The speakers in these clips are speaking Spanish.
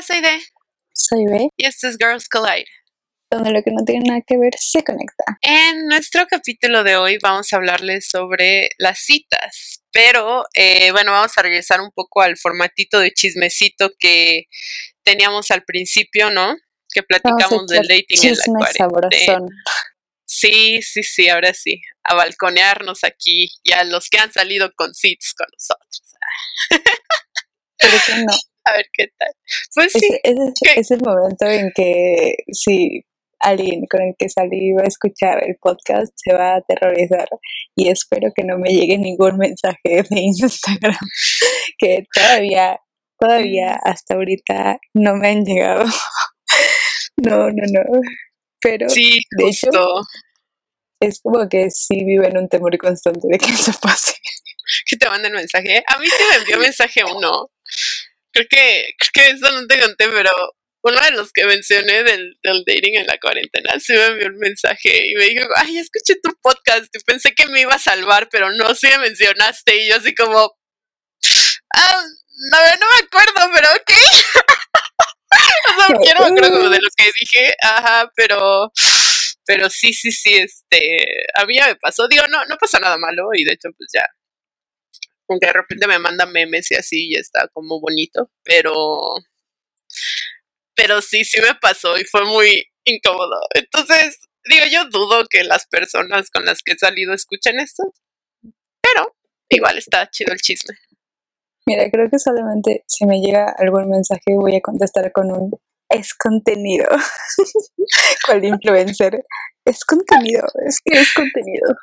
Hola, soy De. Soy B. Y esto es Girls Collide. Donde lo que no tiene nada que ver se conecta. En nuestro capítulo de hoy vamos a hablarles sobre las citas. Pero, eh, bueno, vamos a regresar un poco al formatito de chismecito que teníamos al principio, ¿no? Que platicamos del dating en la cuarentena. Sí, sí, sí, ahora sí. A balconearnos aquí y a los que han salido con citas con nosotros. Pero que no. A ver qué tal. Pues sí. Es, el momento en que si alguien con el que salí va a escuchar el podcast se va a aterrorizar y espero que no me llegue ningún mensaje de Instagram que todavía, todavía mm. hasta ahorita no me han llegado. No, no, no. Pero sí, de hecho es como que sí vivo en un temor constante de que eso pase. Que te manden mensaje. A mí sí me envió mensaje uno creo que, creo que eso no te conté, pero uno de los que mencioné del, del dating en la cuarentena sí me envió un mensaje y me dijo, ay, escuché tu podcast y pensé que me iba a salvar, pero no, sí me mencionaste y yo así como, ah, no, no me acuerdo, pero ok. o sea, quiero me acuerdo de lo que dije, ajá, pero pero sí, sí, sí, este, a mí ya me pasó, digo, no, no pasa nada malo y de hecho pues ya aunque de repente me manda memes y así y está como bonito, pero pero sí, sí me pasó y fue muy incómodo. Entonces, digo, yo dudo que las personas con las que he salido escuchen esto, pero igual está chido el chisme. Mira, creo que solamente si me llega algún mensaje voy a contestar con un es contenido. ¿Cuál influencer? Es contenido, es que es contenido.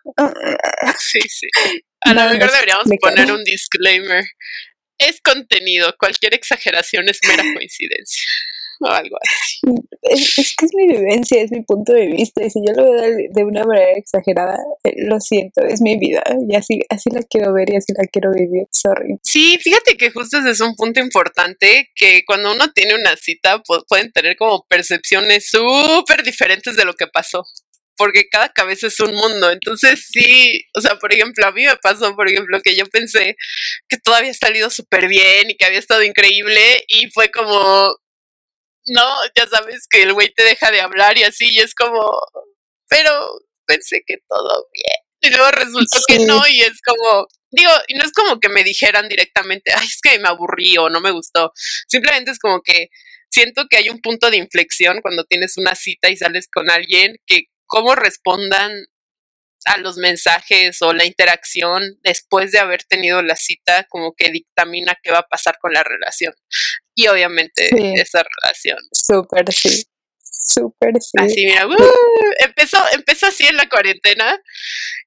sí, sí. A lo mejor deberíamos poner un disclaimer. Es contenido, cualquier exageración es mera coincidencia o algo así. Es, que es mi vivencia, es mi punto de vista, y si yo lo veo de, una manera exagerada, eh, lo siento, es mi vida, y así, así la quiero ver y así la quiero vivir, sorry. Sí, fíjate que justo ese es un punto importante, que cuando uno tiene una cita, pueden tener como percepciones súper diferentes de lo que pasó porque cada cabeza es un mundo. Entonces sí, o sea, por ejemplo, a mí me pasó, por ejemplo, que yo pensé que todo había salido súper bien y que había estado increíble y fue como, no, ya sabes que el güey te deja de hablar y así, y es como, pero pensé que todo bien. Y luego resultó que no, y es como, digo, y no es como que me dijeran directamente, ay, es que me aburrí o no me gustó. Simplemente es como que siento que hay un punto de inflexión cuando tienes una cita y sales con alguien que cómo respondan a los mensajes o la interacción después de haber tenido la cita, como que dictamina qué va a pasar con la relación. Y obviamente esa relación. Súper, sí. Súper, sí. Así, mira, ¡uh! empezó, empezó así en la cuarentena,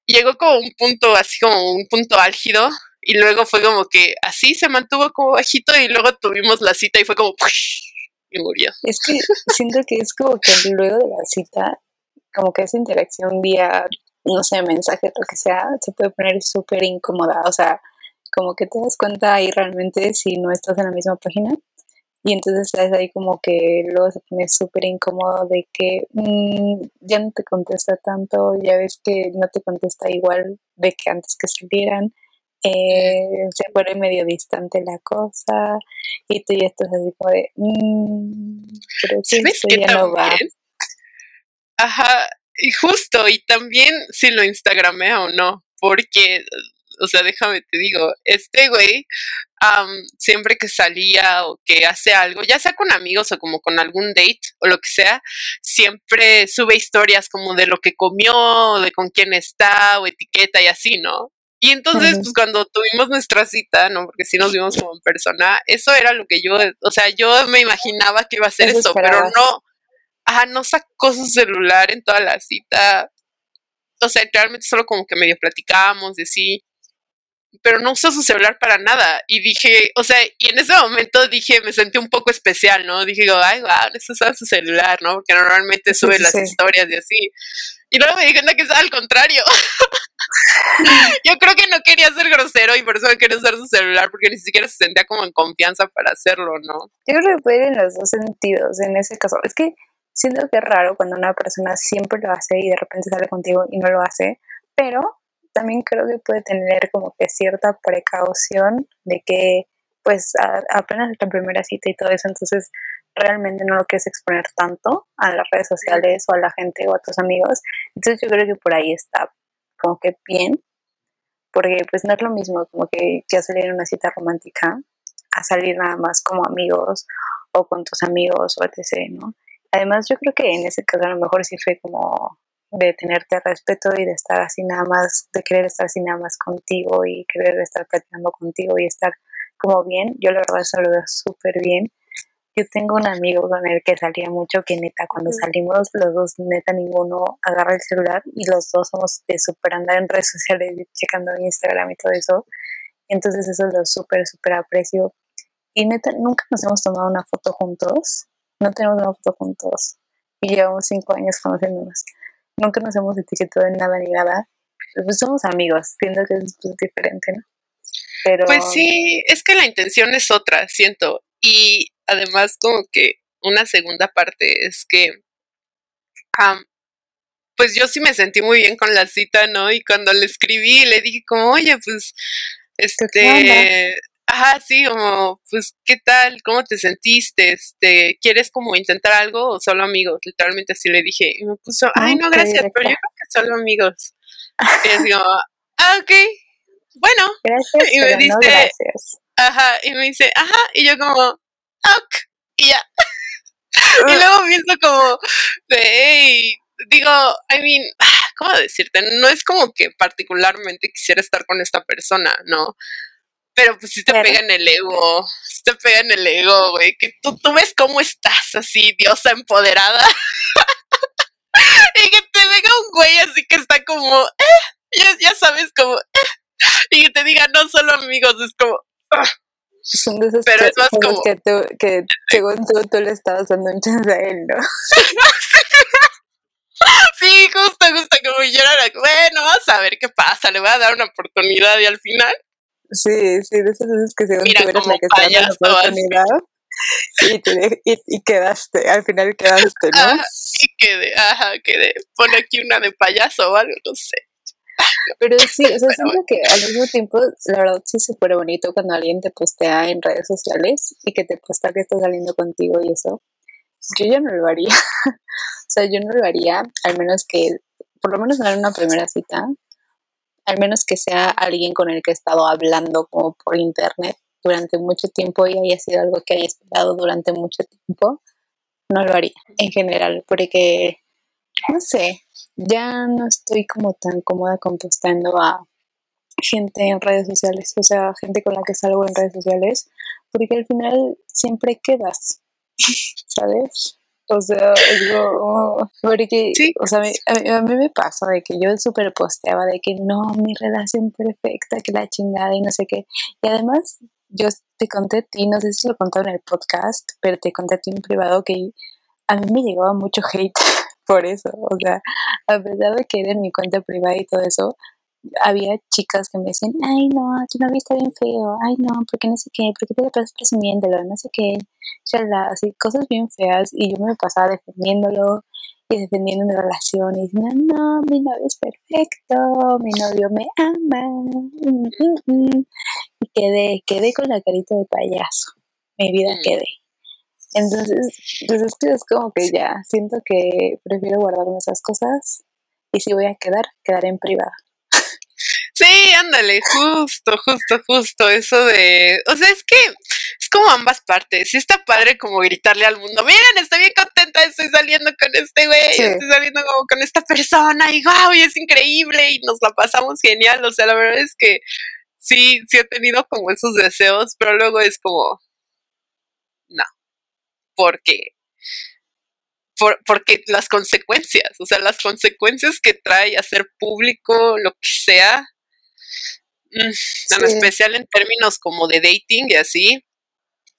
llegó como un punto, así como un punto álgido, y luego fue como que así se mantuvo como bajito, y luego tuvimos la cita y fue como, y murió. Es que siento que es como que luego de la cita como que esa interacción vía, no sé, mensaje, lo que sea, se puede poner súper incómoda. O sea, como que te das cuenta ahí realmente si no estás en la misma página. Y entonces estás ahí como que luego se pone súper incómodo de que mm, ya no te contesta tanto, ya ves que no te contesta igual de que antes que salieran. Eh, se pone medio distante la cosa y tú ya estás así como de mmm, pero que ya no va Ajá, y justo, y también si lo instagramea o no, porque, o sea, déjame te digo, este güey, siempre que salía o que hace algo, ya sea con amigos o como con algún date o lo que sea, siempre sube historias como de lo que comió, de con quién está, o etiqueta y así, ¿no? Y entonces, pues cuando tuvimos nuestra cita, ¿no? Porque sí nos vimos como en persona, eso era lo que yo, o sea, yo me imaginaba que iba a ser eso, pero no, ajá, no sacó su celular en toda la cita. O sea, realmente solo como que medio platicábamos de sí, pero no usó su celular para nada. Y dije, o sea, y en ese momento dije, me sentí un poco especial, ¿no? Dije, ay, wow, eso usa su celular, ¿no? Porque normalmente sube las historias y así. Y luego me di cuenta que es al contrario. Yo creo que no quería ser grosero y por eso no quería usar su celular, porque ni siquiera se sentía como en confianza para hacerlo, ¿no? Yo creo que puede ir en los dos sentidos en ese caso. Es que siento que es raro cuando una persona siempre lo hace y de repente sale contigo y no lo hace, pero también creo que puede tener como que cierta precaución de que pues apenas la primera cita y todo eso, entonces realmente no lo quieres exponer tanto a las redes sociales o a la gente o a tus amigos. Entonces yo creo que por ahí está como que bien, porque pues no es lo mismo como que ya salir en una cita romántica a salir nada más como amigos o con tus amigos o etc., ¿no? Además yo creo que en ese caso a lo mejor sí fue como de tenerte respeto y de estar así nada más, de querer estar así nada más contigo y querer estar platicando contigo y estar como bien. Yo la verdad eso lo veo súper bien. Yo tengo un amigo con el que salía mucho que neta, cuando salimos los dos, neta, ninguno agarra el celular y los dos somos de súper andar en redes sociales, checando Instagram y todo eso. Entonces eso lo súper, súper aprecio. Y neta, nunca nos hemos tomado una foto juntos. No tenemos una foto juntos. Y llevamos cinco años conociéndonos nunca nos hemos etiquetado en nada ni nada. Pues somos amigos, siento que es pues, diferente, ¿no? Pero... Pues sí, es que la intención es otra, siento. Y además como que una segunda parte es que, pues yo sí me sentí muy bien con la cita, ¿no? Y cuando le escribí, le dije como, oye, pues, este, Ajá, sí, como, pues, ¿qué tal? ¿Cómo te sentiste? Este, ¿Quieres como intentar algo o solo amigos? Literalmente así le dije. Y me puso, ay, no, gracias, pero yo creo que solo amigos. Y así como, ah, ok, bueno. Gracias, y me dice, gracias. Ajá, y me dice, ajá, y yo como, ok, y ya. y luego pienso como, hey, digo, I mean, ¿cómo decirte? No es como que particularmente quisiera estar con esta persona, ¿no? Pero pues si te pega en el ego, si te pega en el ego, güey, que tú, tú ves cómo estás así, diosa empoderada. y que te venga un güey así que está como, eh, ya, ya sabes, como, eh, y que te diga no solo amigos, es como, ah". Son de Pero es más como... que, tú, que según tú, tú le estabas dando un chance a él, ¿no? sí, justo, justo, como yo era, bueno, vamos a ver qué pasa, le voy a dar una oportunidad y al final Sí, sí, de esas veces que según tú eres la que está dando la oportunidad y, te y, y, quedaste, al final quedaste, ¿no? y quedé, ajá, quedé. Pone aquí una de payaso o algo, no sé. Pero sí, o sea, siento que al mismo tiempo, la verdad sí es súper bonito cuando alguien te postea en redes sociales y que te postea que está saliendo contigo y eso. Yo ya no lo haría. o sea, yo no lo haría, al menos que, por lo menos en una primera cita, al menos que sea alguien con el que he estado hablando como por internet durante mucho tiempo y haya sido algo que haya esperado durante mucho tiempo, no lo haría en general, porque, no sé, ya no estoy como tan cómoda contestando a gente en redes sociales, o sea, gente con la que salgo en redes sociales, porque al final siempre quedas, ¿sabes? O sea, digo, porque, o sea, a mí, me pasa de que yo súper posteaba de que no, mi relación perfecta, que la chingada y no sé qué. Y además, yo te conté a ti, no sé si lo conté en el podcast, pero te conté a ti en privado que a mí me llegaba mucho hate por eso. O sea, a pesar de que era en mi cuenta privada y todo eso, había chicas que me decían, ay no, tu novio está bien feo, ay no, porque no sé qué, porque te pasas presumiéndolo, no sé qué, así cosas bien feas y yo me pasaba defendiéndolo y defendiendo mi relación y diciendo, no, mi novio es perfecto, mi novio me ama, mm, mm, mm". y quedé, quedé con la carita de payaso, mi vida quedé. Entonces, pues es que es como que ya, siento que prefiero guardarme esas cosas y si voy a quedar, quedaré en privado. Sí, ándale, justo, justo, justo, eso de, o sea, es que es como ambas partes, sí está padre como gritarle al mundo, miren, estoy bien contenta, estoy saliendo con este güey, estoy saliendo como con esta persona y wow, y es increíble y nos la pasamos genial, o sea, la verdad es que sí, sí he tenido como esos deseos, pero luego es como, no, porque por, porque las consecuencias, o sea, las consecuencias que trae hacer público lo que sea, en especial en términos como de dating y así,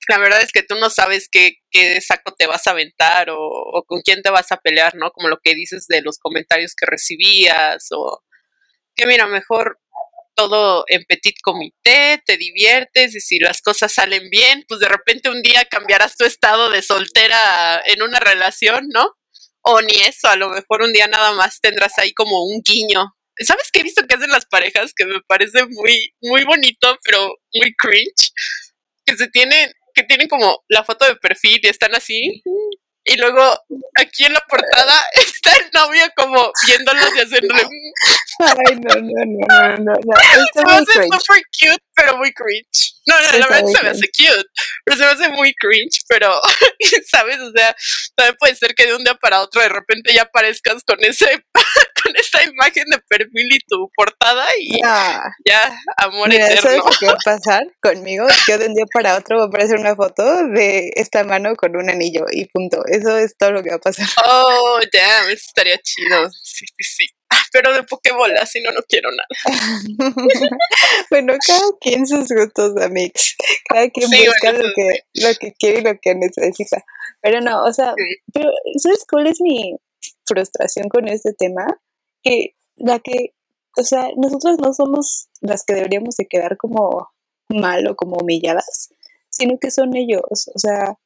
la verdad es que tú no sabes qué, qué saco te vas a aventar o, con quién te vas a pelear, ¿no? Como lo que dices de los comentarios que recibías o que mira, mejor todo en petit comité, te diviertes y si las cosas salen bien, pues de repente un día cambiarás tu estado de soltera en una relación, ¿no? O ni eso, a lo mejor un día nada más tendrás ahí como un guiño. ¿Sabes qué he visto que hacen las parejas? Que me parece muy, muy bonito, pero muy cringe. Que se tienen, que tienen como la foto de perfil y están así. Y luego aquí en la portada está el novio como viéndolos y haciéndole. Ay, no, no, no, no, no. Hace súper cute, pero muy cringe. No, no, la verdad se me hace cute, pero se me hace muy cringe, pero, ¿sabes? O sea, también puede ser que de un día para otro de repente ya aparezcas con ese, con esa imagen de perfil y tu portada y ya, amor Mira, eterno. ¿Sabes qué va a pasar conmigo? Yo de un día para otro voy a aparecer una foto de esta mano con un anillo y punto. Eso es todo lo que va a pasar. Oh, damn, eso estaría chido. Sí, sí, sí. Pero de Pokébola, si no, no quiero nada. bueno, cada quien sus gustos, amigos. Cada quien busca lo, que, lo que quiere y lo que necesita. Pero no, o sea, pero ¿sabes cuál es mi frustración con este tema? Que la que, o sea, nosotros no somos las que deberíamos de quedar como mal o como humilladas, sino que son ellos, o sea,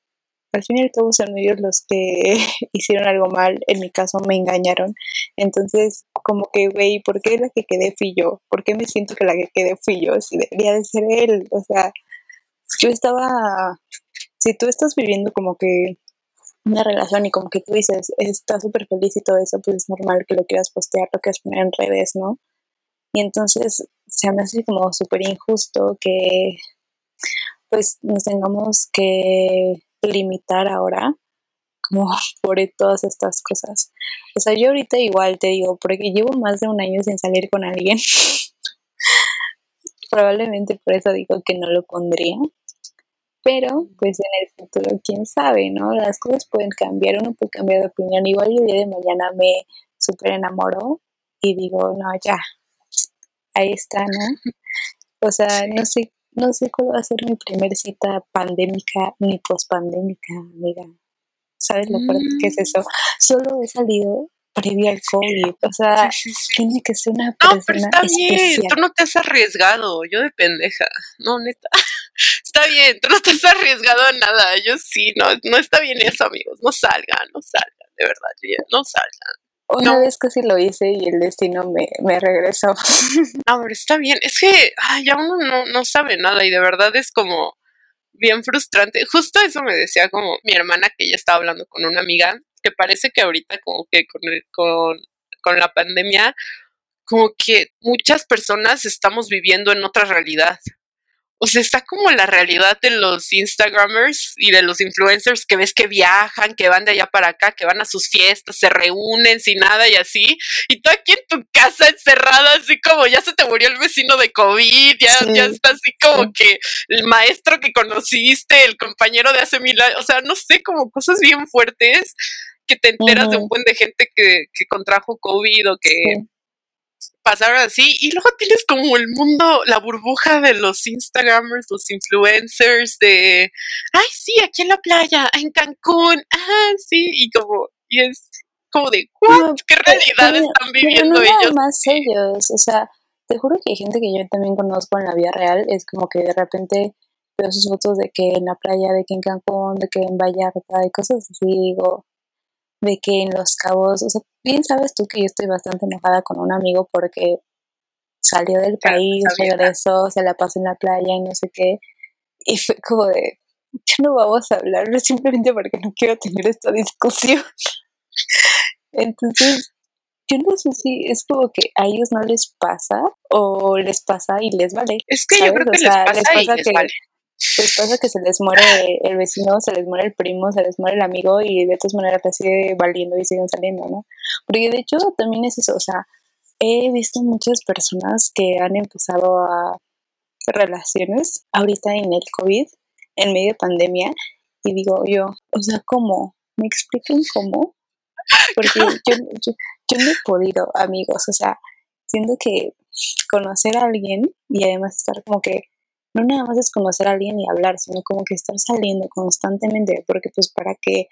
al fin y al son ellos los que hicieron algo mal, en mi caso me engañaron, entonces como que, güey, ¿por qué la que quedé fui yo? ¿Por qué me siento que la que quedé fui yo? Si debería de ser él, o sea, yo estaba, si tú estás viviendo como que una relación y como que tú dices, está súper feliz y todo eso, pues es normal que lo quieras postear, lo quieras poner en redes, ¿no? Y entonces se me hace como súper injusto que pues nos tengamos que limitar ahora como por todas estas cosas. O sea, yo ahorita igual te digo, porque llevo más de un año sin salir con alguien. Probablemente por eso digo que no lo pondría. Pero, pues en el futuro, quién sabe, ¿no? Las cosas pueden cambiar, uno puede cambiar de opinión. Igual el día de mañana me súper enamoro y digo, no, ya, ahí está, ¿no? O sea, no sé no sé cuál va a ser mi primer cita pandémica ni pospandémica, amiga. ¿Sabes lo fuerte que es eso? Solo he salido previo al COVID. O sea, tiene que ser una persona No, pero está bien. Tú no te has arriesgado. Yo de pendeja. No, neta. Está bien. Tú no te has arriesgado a nada. Yo sí. No, no está bien eso, amigos. No salgan, no salgan. De verdad, no salgan. Una vez casi lo hice y el destino me, me regresó. A ver, está bien. Es que ya uno no, no sabe nada y de verdad es como bien frustrante. Justo eso me decía como mi hermana que ella estaba hablando con una amiga que parece que ahorita como que con, con, con la pandemia como que muchas personas estamos viviendo en otra realidad o sea, está como la realidad de los Instagramers y de los influencers que ves que viajan, que van de allá para acá, que van a sus fiestas, se reúnen sin nada y así. Y tú aquí en tu casa encerrada, así como ya se te murió el vecino de COVID, ya, ya está así como que el maestro que conociste, el compañero de hace mil años, o sea, no sé, como cosas bien fuertes que te enteras de un buen de gente que, que contrajo COVID o que pasaron así y luego tienes como el mundo, la burbuja de los Instagramers, los influencers de, ay, sí, aquí en la playa, en Cancún, ah, sí, y como, y es como de, ¿what? ¿Qué realidad están viviendo no ellos? más ellos, o sea, te juro que hay gente que yo también conozco en la vida real, es como que de repente veo sus fotos de que en la playa, de que en Cancún, de que en Vallarta, y cosas así, digo, de que en Los Cabos, o sea, bien sabes tú que yo estoy bastante enojada con un amigo porque salió del país, regresó, se la pasó en la playa y no sé qué, y fue como de, ya no vamos a hablar simplemente porque no quiero tener esta discusión. Entonces, yo no sé si es como que a ellos no les pasa o les pasa y les vale. Es que yo creo que les pasa, y les vale les pasa que se les muere el vecino, se les muere el primo, se les muere el amigo y de todas maneras te sigue valiendo y siguen saliendo, ¿no? Porque de hecho también es eso, o sea, he visto muchas personas que han empezado a relaciones ahorita en el COVID, en medio de pandemia, y digo yo, o sea, ¿cómo? ¿Me explican cómo? Porque yo, yo, yo no he podido, amigos, o sea, siento que conocer a alguien y además estar como que no nada más es conocer a alguien y hablar, sino como que estar saliendo constantemente, porque pues para que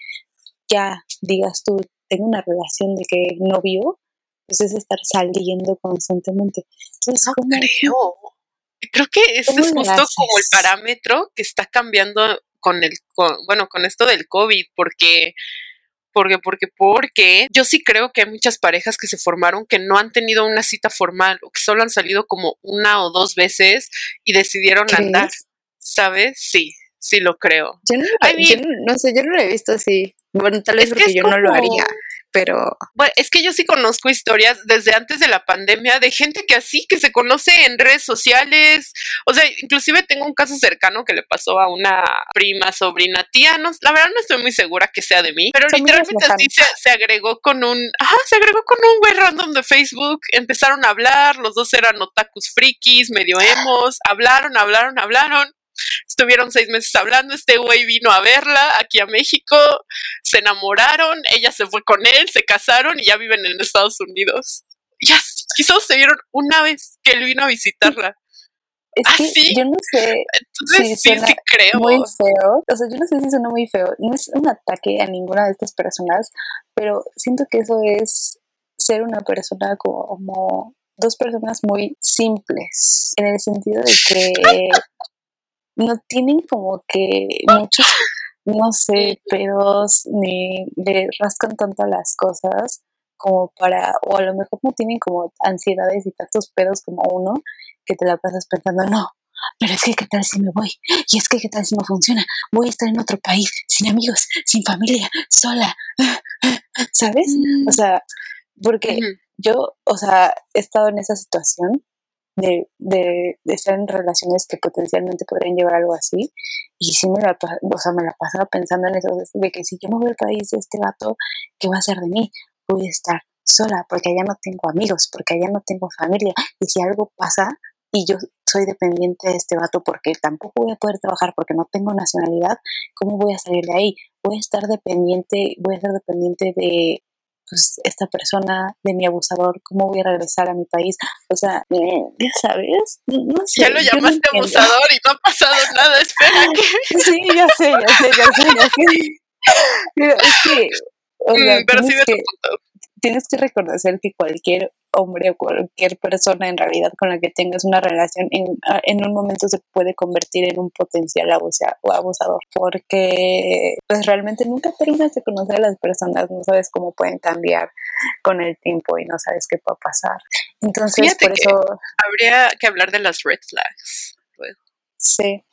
ya digas tú, tengo una relación de que no vivo, pues es estar saliendo constantemente. Entonces, no creo. Creo que ese es justo como el parámetro que está cambiando con el, bueno, con esto del COVID, porque porque, porque, porque yo sí creo que hay muchas parejas que se formaron que no han tenido una cita formal o que solo han salido como una o dos veces y decidieron andar, ¿sabes? Sí, sí lo creo. Yo no, no, sé, yo no lo he visto así. Bueno, tal vez porque yo no lo haría pero... Bueno, es que yo sí conozco historias desde antes de la pandemia de gente que así, que se conoce en redes sociales, o sea, inclusive tengo un caso cercano que le pasó a una prima, sobrina, tía, no, la verdad no estoy muy segura que sea de mí, pero literalmente así se, agregó con un, ajá, se agregó con un güey random de Facebook, empezaron a hablar, los dos eran otakus frikis, medio emos, hablaron, hablaron, hablaron, Estuvieron seis meses hablando, este güey vino a verla aquí a México, se enamoraron, ella se fue con él, se casaron y ya viven en Estados Unidos. Ya, quizás se vieron una vez que él vino a visitarla. Es que ¿Ah, yo no sé. Entonces sí, sí creo. Muy feo. O sea, yo no sé si suena muy feo. No es un ataque a ninguna de estas personas, pero siento que eso es ser una persona como dos personas muy simples, en el sentido de que no tienen como que muchos, no sé, pedos, ni le rascan tanto las cosas como para, o a lo mejor no tienen como ansiedades y tantos pedos como uno, que te la pasas pensando, no, pero es que qué tal si me voy, y es que qué tal si no funciona, voy a estar en otro país, sin amigos, sin familia, sola, ¿sabes? O mm. sea, porque yo, o sea, he estado en esa situación de, estar en relaciones que potencialmente podrían llevar algo así. Y sí me la, o sea, me la pensando en eso, de que si yo me voy al país de este vato, ¿qué va a hacer de mí? Voy a estar sola, porque allá no tengo amigos, porque allá no tengo familia. Y si algo pasa y yo soy dependiente de este vato porque tampoco voy a poder trabajar porque no tengo nacionalidad, ¿cómo voy a salir de ahí? Voy a estar dependiente, voy a ser dependiente de pues esta persona de mi abusador, ¿cómo voy a regresar a mi país? O sea, mm, ya sabes, no sé. Ya lo llamaste abusador y no ha pasado nada, espera que... Sí, ya sé, ya sé, ya sé, ya sé. Pero es que... Mm, pero sí que, tienes que reconocer que cualquier hombre o cualquier persona en realidad con la que tengas una relación en, en un momento se puede convertir en un potencial o abusador porque pues realmente nunca terminas de conocer a las personas, no sabes cómo pueden cambiar con el tiempo y no sabes qué puede pasar. Entonces, por eso... Habría que hablar de las red flags. Sí,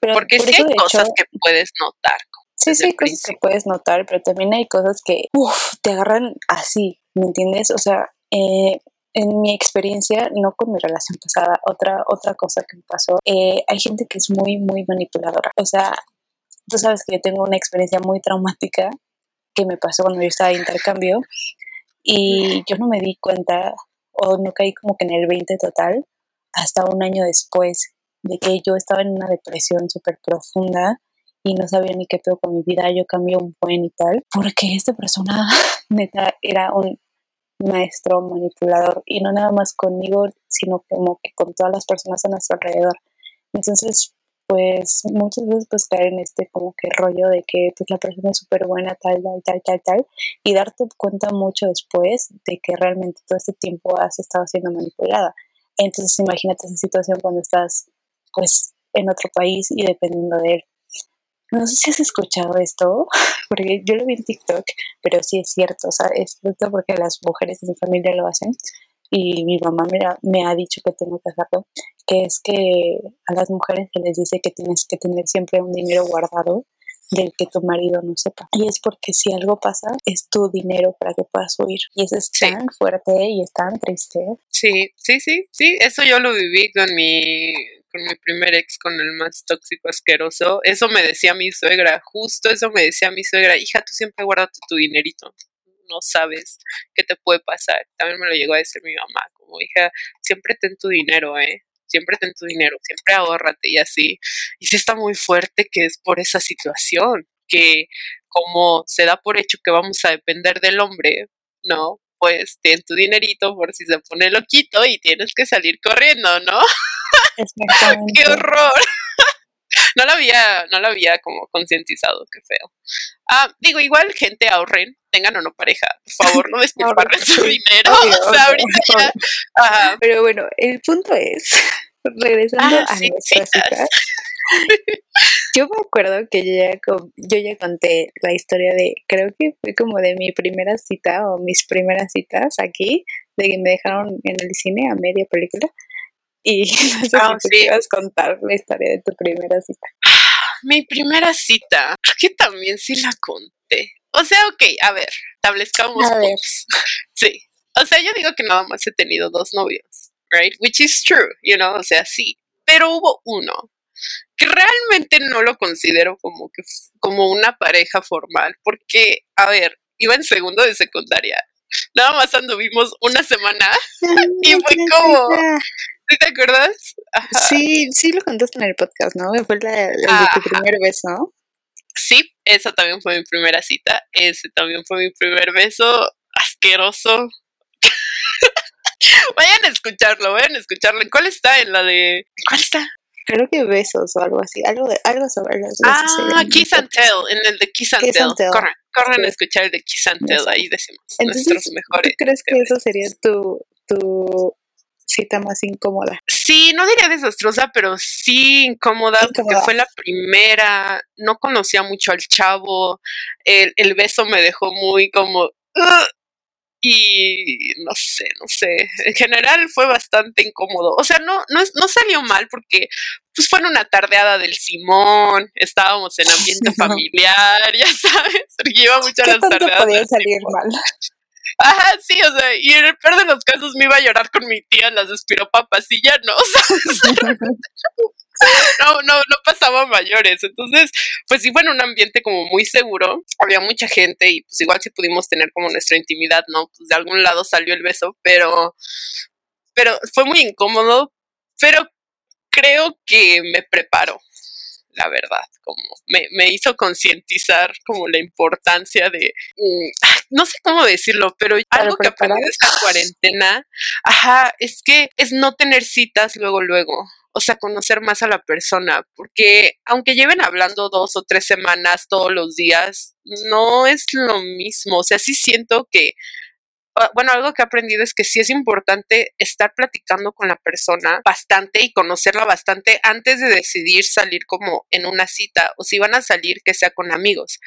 pero porque sí hay cosas que puedes notar. Sí, sí, hay cosas que puedes notar, pero también hay cosas que uf, te agarran así, ¿me entiendes? O sea, eh, en mi experiencia, no con mi relación pasada, otra, otra cosa que me pasó, eh, hay gente que es muy, muy manipuladora. O sea, tú sabes que yo tengo una experiencia muy traumática que me pasó cuando yo estaba de intercambio y yo no me di cuenta o no caí como que en el 20 total hasta un año después de que yo estaba en una depresión súper profunda y no sabía ni qué pedo con mi vida, yo cambié un buen y tal, porque esta persona neta era un maestro manipulador y no nada más conmigo, sino como que con todas las personas a nuestro alrededor. Entonces, pues muchas veces pues caer en este como que rollo de que pues la persona es súper buena, tal, tal, tal, tal, tal, y darte cuenta mucho después de que realmente todo este tiempo has estado siendo manipulada. Entonces imagínate esa situación cuando estás pues en otro país y dependiendo de él. No sé si has escuchado esto, porque yo lo vi en TikTok, pero sí es cierto, o sea, es cierto porque las mujeres de mi familia lo hacen y mi mamá me, me ha dicho que tengo que hacerlo, que es que a las mujeres se les dice que tienes que tener siempre un dinero guardado del que tu marido no sepa. Y es porque si algo pasa, es tu dinero para que puedas huir. Y eso es tan fuerte y es tan triste. Sí, sí, sí, sí, eso yo lo viví con mi mi primer ex, con el más tóxico asqueroso, eso me decía mi suegra, justo eso me decía mi suegra, hija, tú siempre guárdate tu dinerito, no sabes qué te puede pasar. También me lo llegó a decir mi mamá, como hija, siempre ten tu dinero, ¿eh? Siempre ten tu dinero, siempre ahórrate y así. Y sí está muy fuerte que es por esa situación, que como se da por hecho que vamos a depender del hombre, ¿no? Pues ten tu dinerito por si se pone loquito y tienes que salir corriendo, ¿no? ¡Qué horror! no lo había, no lo había como concientizado, qué feo. Ah, digo, igual gente ahorren, tengan o no pareja, por favor, no despilfarren su dinero. o sea, ahorita ya, Pero bueno, el punto es, regresando ah, a sí, yo me acuerdo que yo ya, yo ya conté la historia de, creo que fue como de mi primera cita o mis primeras citas aquí, de que me dejaron en el cine a media película y no sé si ah, contar la historia de tu primera cita. mi primera cita, creo que también sí la conté. O sea, ok, a ver, establezcamos. A ver. Sí. O sea, yo digo que nada más he tenido dos novios, right? Which is true, you know, o sea, sí. Pero hubo uno que realmente no lo considero como que como una pareja formal, porque, a ver, iba en segundo de secundaria. Nada más anduvimos una semana y fue como, ¿Sí te acuerdas? Sí, sí lo contaste en el podcast, ¿no? Fue la, de tu primer beso. Sí, esa también fue mi primera cita. Ese también fue mi primer beso asqueroso. vayan a escucharlo, vayan a escucharlo. ¿Cuál está? En la de. ¿Cuál está? Creo que besos o algo así, algo de algo sobre los besos. Ah, Kiss and Tell, en el de Kiss and Tell. Corran, corran a escuchar el de Kiss ahí decimos nuestros mejores. ¿Tú crees que eso sería tu, tu cita más incómoda? Sí, no diría desastrosa, pero sí incómoda, porque fue la primera, no conocía mucho al chavo, el, el beso me dejó muy como... y no sé, no sé, en general fue bastante incómodo. O sea, no, no, no salió mal porque pues fue en una tardeada del Simón, estábamos en ambiente familiar, ya sabes, porque iba mucho a las tardeadas. podía salir mal? Ajá, sí, o sea, y en el peor de los casos me iba a llorar con mi tía las espiropapas y ya no, no, no, no pasaba mayores. Entonces, pues sí fue en un ambiente como muy seguro. Había mucha gente y pues igual sí pudimos tener como nuestra intimidad, ¿no? Pues de algún lado salió el beso, pero, pero fue muy incómodo, pero creo que me preparó la verdad, como me, me hizo concientizar como la importancia de, mm, no sé cómo decirlo, pero algo que aprendí de esta cuarentena, ajá, es que es no tener citas luego, luego. O sea, conocer más a la persona, porque aunque lleven hablando dos o tres semanas todos los días, no es lo mismo. O sea, sí siento que bueno, algo que he aprendido es que sí es importante estar platicando con la persona bastante y conocerla bastante antes de decidir salir como en una cita o si van a salir que sea con amigos.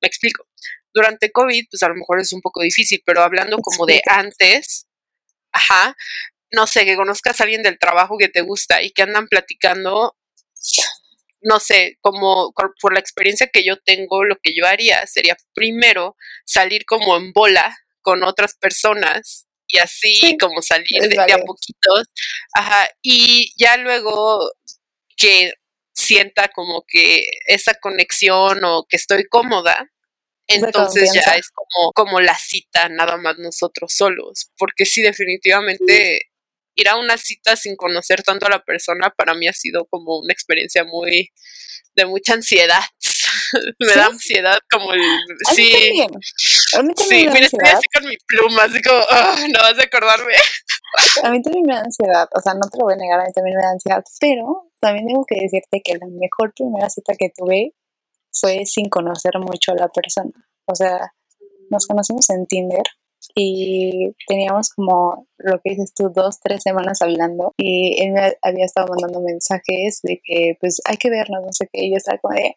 Me explico. Durante COVID, pues a lo mejor es un poco difícil, pero hablando como de antes, ajá, no sé, que conozcas a alguien del trabajo que te gusta y que andan platicando, no sé, como por la experiencia que yo tengo, lo que yo haría sería primero salir como en bola con otras personas y así como salir de, a poquitos. Ajá, y ya luego que sienta como que esa conexión o que estoy cómoda, entonces ya es como, como la cita nada más nosotros solos, porque sí definitivamente ir a una cita sin conocer tanto a la persona para mí ha sido como una experiencia muy de mucha ansiedad. me da ansiedad como el sí. A mí también sí, mira, estoy así con mi pluma, así como, oh, no vas a acordarme. a mí también me da ansiedad, o sea, no te lo voy a negar, a mí también me da ansiedad, pero también tengo que decirte que la mejor primera cita que tuve fue sin conocer mucho a la persona. O sea, nos conocimos en Tinder y teníamos como lo que dices tú, dos, tres semanas hablando y él me había estado mandando mensajes de que pues hay que vernos, no sé qué, y yo estaba como de,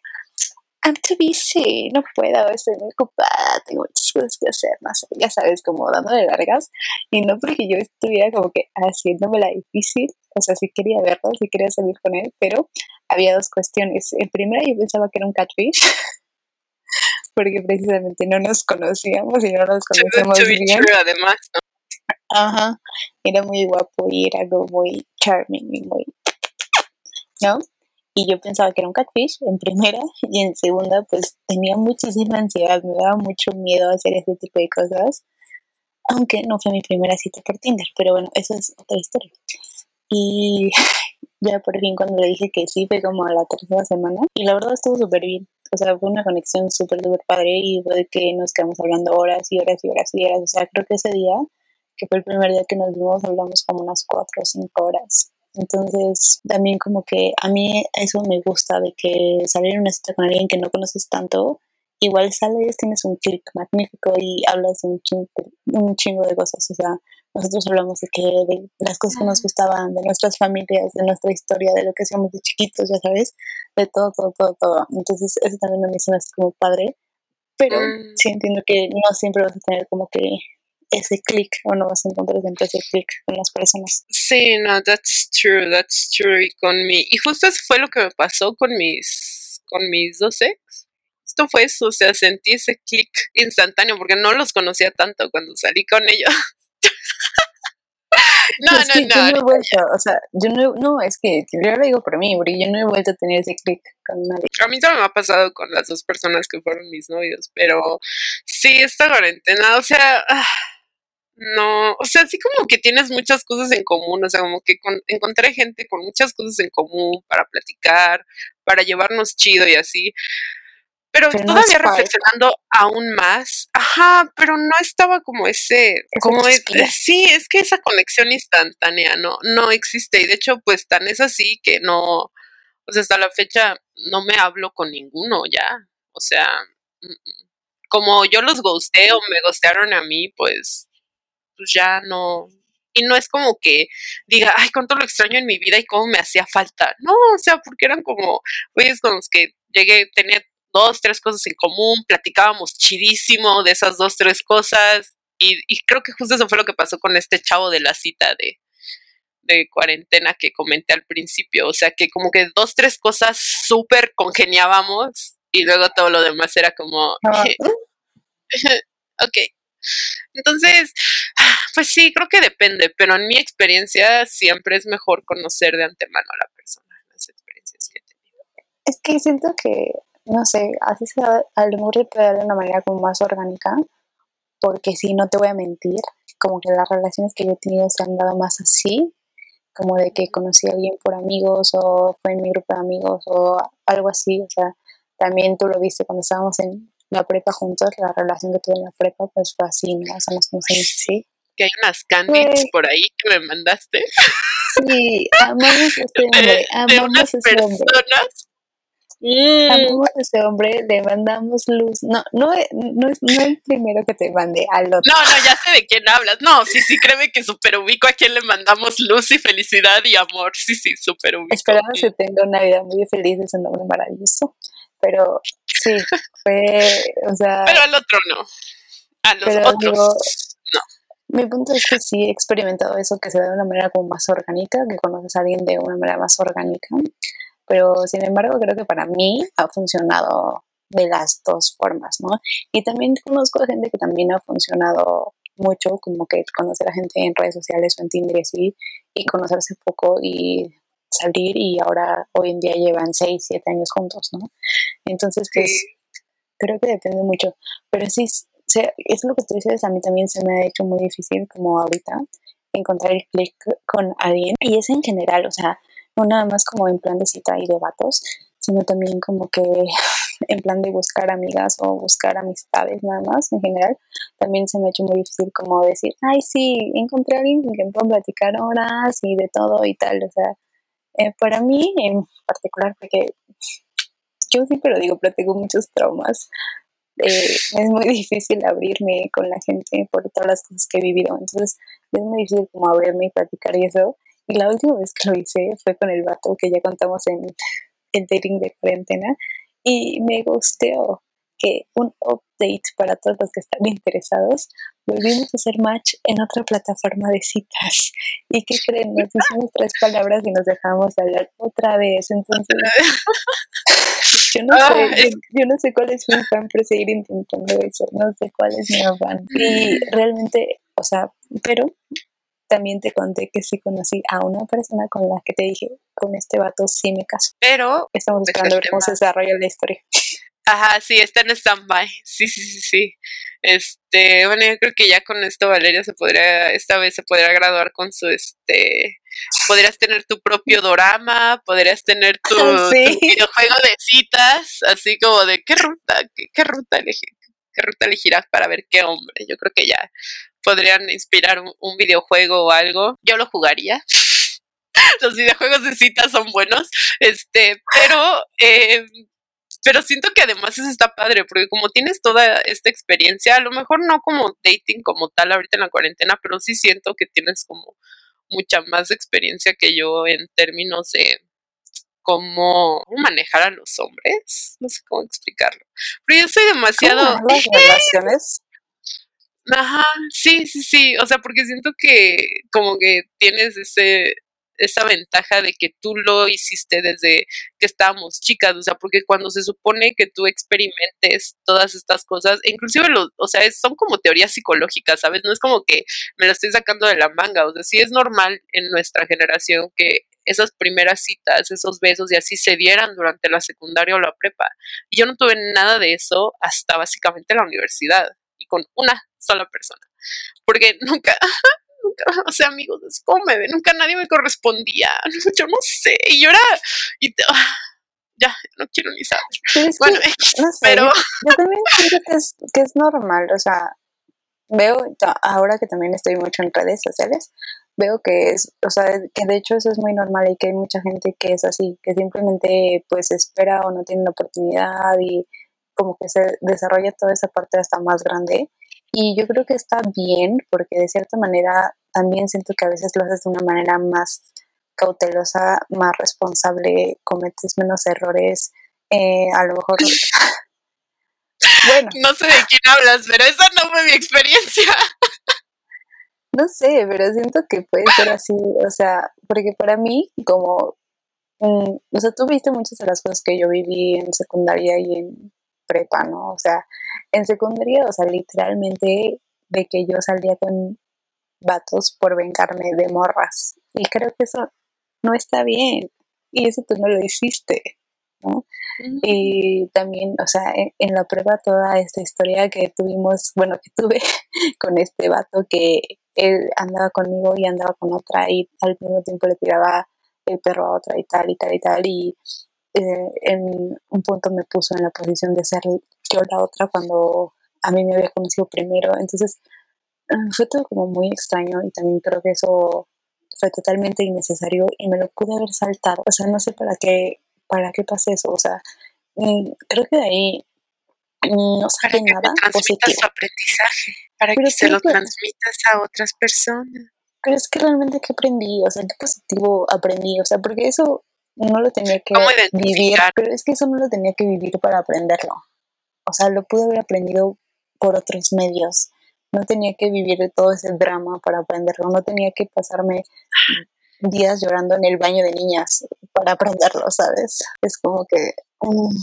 I'm too busy, no puedo, estoy muy ocupada, tengo muchas cosas que hacer, no sé, ya sabes, como dándole largas y no porque yo estuviera como que haciéndome la difícil, o sea, sí quería verlo, sí quería salir con él, pero había dos cuestiones. En primera yo pensaba que era un catfish porque precisamente no nos conocíamos y no nos conocemos bien. además, Ajá, era muy guapo y era algo muy charming y muy, ¿no? Y yo pensaba que era un catfish en primera y en segunda pues tenía muchísima ansiedad, me daba mucho miedo hacer ese tipo de cosas, aunque no fue mi primera cita por Tinder, pero bueno, eso es otra historia. Y ya por fin cuando le dije que sí fue como a la tercera semana y la verdad estuvo súper bien o sea, fue una conexión súper, súper padre y fue de que nos quedamos hablando horas y horas y horas y horas. O sea, creo que ese día, que fue el primer día que nos vimos, hablamos como unas cuatro o cinco horas. Entonces, también como que a mí eso me gusta de que salir en una cita con alguien que no conoces tanto, igual sales, tienes un clic magnífico y hablas de un chingo, un chingo de cosas. O sea, nosotros hablamos de que de las cosas que nos gustaban, de nuestras familias, de nuestra historia, de lo que hacíamos de chiquitos, ya sabes, de todo, todo, todo, todo. Entonces, eso también me hizo como padre, pero mm. sí entiendo que no siempre vas a tener como que ese clic o no vas a encontrar siempre ese clic con las personas. Sí, no, that's true, that's true. Y con mi, y justo eso fue lo que me pasó con mis con mis dos ex. Esto fue eso, o sea, sentí ese clic instantáneo porque no los conocía tanto cuando salí con ellos. no, no, no. Yo no he vuelto, o sea, yo no, no, es que yo lo digo por mí, porque yo no he vuelto a tener ese clic con nadie. A mí también me ha pasado con las dos personas que fueron mis novios, pero sí, esta cuarentena, o sea, ah, no, o sea, sí como que tienes muchas cosas en común, o sea, como que encontré gente con muchas cosas en común para platicar, para llevarnos chido y así. Pero, todavía reflexionando aún más, ajá, pero no estaba como ese, como es, sí, es que esa conexión instantánea no, no existe y de hecho pues tan es así que no, o sea, hasta la fecha no me hablo con ninguno ya, o sea, mm, mm, como yo los ghosté o me ghostearon a mí, pues pues ya no, y no es como que diga, ay, cuánto lo extraño en mi vida y cómo me hacía falta. No, o sea, porque eran como güeyes con los que llegué, tenía dos, tres cosas en común, platicábamos chidísimo de esas dos, tres cosas. Y, y creo que justo eso fue lo que pasó con este chavo de la cita de, de cuarentena que comenté al principio. O sea, que como que dos, tres cosas súper congeniábamos y luego todo lo demás era como, ok, entonces, pues sí, creo que depende, pero en mi experiencia siempre es mejor conocer de antemano a la persona, las experiencias que he tenido. Es que siento que, no sé, así se al mejor puede de una manera como más orgánica, porque si no te voy a mentir, como que las relaciones que yo he tenido se han dado más así, como de que conocí a alguien por amigos o fue en mi grupo de amigos o algo así, o sea, también tú lo viste cuando estábamos en la prepa juntos, la relación que tuve en la prepa, pues fue así, ¿no? O sea, nos conocimos así. Que hay unas candies por ahí que me mandaste. Sí, amamos a este hombre, amamos a ese hombre. Mm. Amamos a ese hombre, le mandamos luz. No, no, no es no el primero que te mandé, al otro. No, no, ya sé de quién hablas. No, sí, sí, créeme que super ubico a quien le mandamos luz y felicidad y amor. Sí, sí, super ubico. Esperamos que tenga una vida muy feliz, es un hombre maravilloso. Pero Sí, fue, o sea... Pero al otro no. A los otros no. Mi punto es que sí he experimentado eso que se da de una manera como más orgánica, que conoces a alguien de una manera más orgánica, pero sin embargo creo que para mí ha funcionado de las dos formas, ¿no? Y también conozco a gente que también ha funcionado mucho, como que conocer a gente en redes sociales o en Tinder y así, y conocerse poco y salir y ahora hoy en día llevan 6, 7 años juntos, ¿no? Entonces, pues creo que depende mucho, pero sí, es lo que tú dices, a mí también se me ha hecho muy difícil como ahorita encontrar el click con alguien y es en general, o sea, no nada más como en plan de cita y de vatos, sino también como que en plan de buscar amigas o buscar amistades nada más en general, también se me ha hecho muy difícil como decir, ay sí, encontré a alguien con quien puedo platicar horas y de todo y tal, o sea, eh, para mí en particular, porque yo sí, pero digo, platico muchos traumas. Eh, es muy difícil abrirme con la gente por todas las cosas que he vivido. Entonces, es muy difícil como abrirme y platicar y eso. Y la última vez que lo hice fue con el vato que ya contamos en el dating de cuarentena y me gusteó que un update para todos los que están interesados, volvimos a hacer match en otra plataforma de citas. ¿Y qué creen? Nos hicimos tres palabras y nos dejamos hablar otra vez. Entonces, yo no sé, yo, no sé cuál es mi afán por seguir intentando eso, no sé cuál es mi afán. Y realmente, o sea, pero también te conté que sí conocí a una persona con la que te dije, con este vato sí me caso. Pero estamos esperando ver cómo se desarrolla la historia. Ajá, sí, está en stand-by. Sí, sí, sí, sí. Este, bueno, yo creo que ya con esto Valeria se podría, esta vez se podría graduar con su, este, podrías tener tu propio dorama, podrías tener tu, videojuego de citas, así como de qué ruta, qué, ruta elegir, qué ruta elegirás para ver qué hombre. Yo creo que ya podrían inspirar un, videojuego o algo. Yo lo jugaría. Los videojuegos de citas son buenos, este, pero eh, pero siento que además eso está padre, porque como tienes toda esta experiencia, a lo mejor no como dating como tal ahorita en la cuarentena, pero sí siento que tienes como mucha más experiencia que yo en términos de cómo, manejar a los hombres, no sé cómo explicarlo. Pero yo soy demasiado... las relaciones? Ajá, sí, sí, sí, o sea, porque siento que como que tienes ese esa ventaja de que tú lo hiciste desde que estábamos chicas, o sea, porque cuando se supone que tú experimentes todas estas cosas, e inclusive, lo, o sea, son como teorías psicológicas, ¿sabes? No es como que me lo estoy sacando de la manga, o sea, sí es normal en nuestra generación que esas primeras citas, esos besos y así se dieran durante la secundaria o la prepa. Y yo no tuve nada de eso hasta básicamente la universidad y con una sola persona. Porque nunca, nunca, o sea, amigos, es como me ven, nunca nadie me correspondía. Yo no sé. Y yo era, y ah, ya, no quiero ni saber. Pero bueno, no sé, pero... Yo, también creo que es, que es normal, o sea, veo ahora que también estoy mucho en redes sociales, veo que es, o sea, que de hecho eso es muy normal y que hay mucha gente que es así, que simplemente pues espera o no tiene la oportunidad y como que se desarrolla toda esa parte hasta más grande. Y yo creo que está bien porque de cierta manera también siento que a veces lo haces de una manera más cautelosa, más responsable, cometes menos errores, eh, a lo mejor... bueno. No sé de quién hablas, pero esa no fue mi experiencia. No sé, pero siento que puede ser así, o sea, porque para mí, como, mm, o sea, tú viste muchas de las cosas que yo viví en secundaria y en prepa, ¿no? O sea, en secundaria, o sea, literalmente de que yo salía con vatos por vengarme de morras. Y creo que eso no está bien. Y eso tú no lo hiciste, ¿no? Y también, o sea, en, en, la prueba toda esta historia que tuvimos, bueno, que tuve con este vato que él andaba conmigo y andaba con otra y al mismo tiempo le tiraba el perro a otra y tal y tal y tal y eh, en un punto me puso en la posición de ser yo la otra cuando a mí me había conocido primero entonces fue todo como muy extraño y también creo que eso fue totalmente innecesario y me lo pude haber saltado o sea no sé para qué para qué pase eso o sea mm, creo que de ahí no saqué nada positivo. su aprendizaje, para que se lo transmitas a otras personas. Pero es que realmente que aprendí, o sea, qué positivo aprendí, o sea, porque eso no lo tenía que vivir, pero es que eso no lo tenía que vivir para aprenderlo. O sea, lo pude haber aprendido por otros medios. No tenía que vivir todo ese drama para aprenderlo, no tenía que pasarme días llorando en el baño de niñas para aprenderlo, ¿sabes? Es como que... Mm,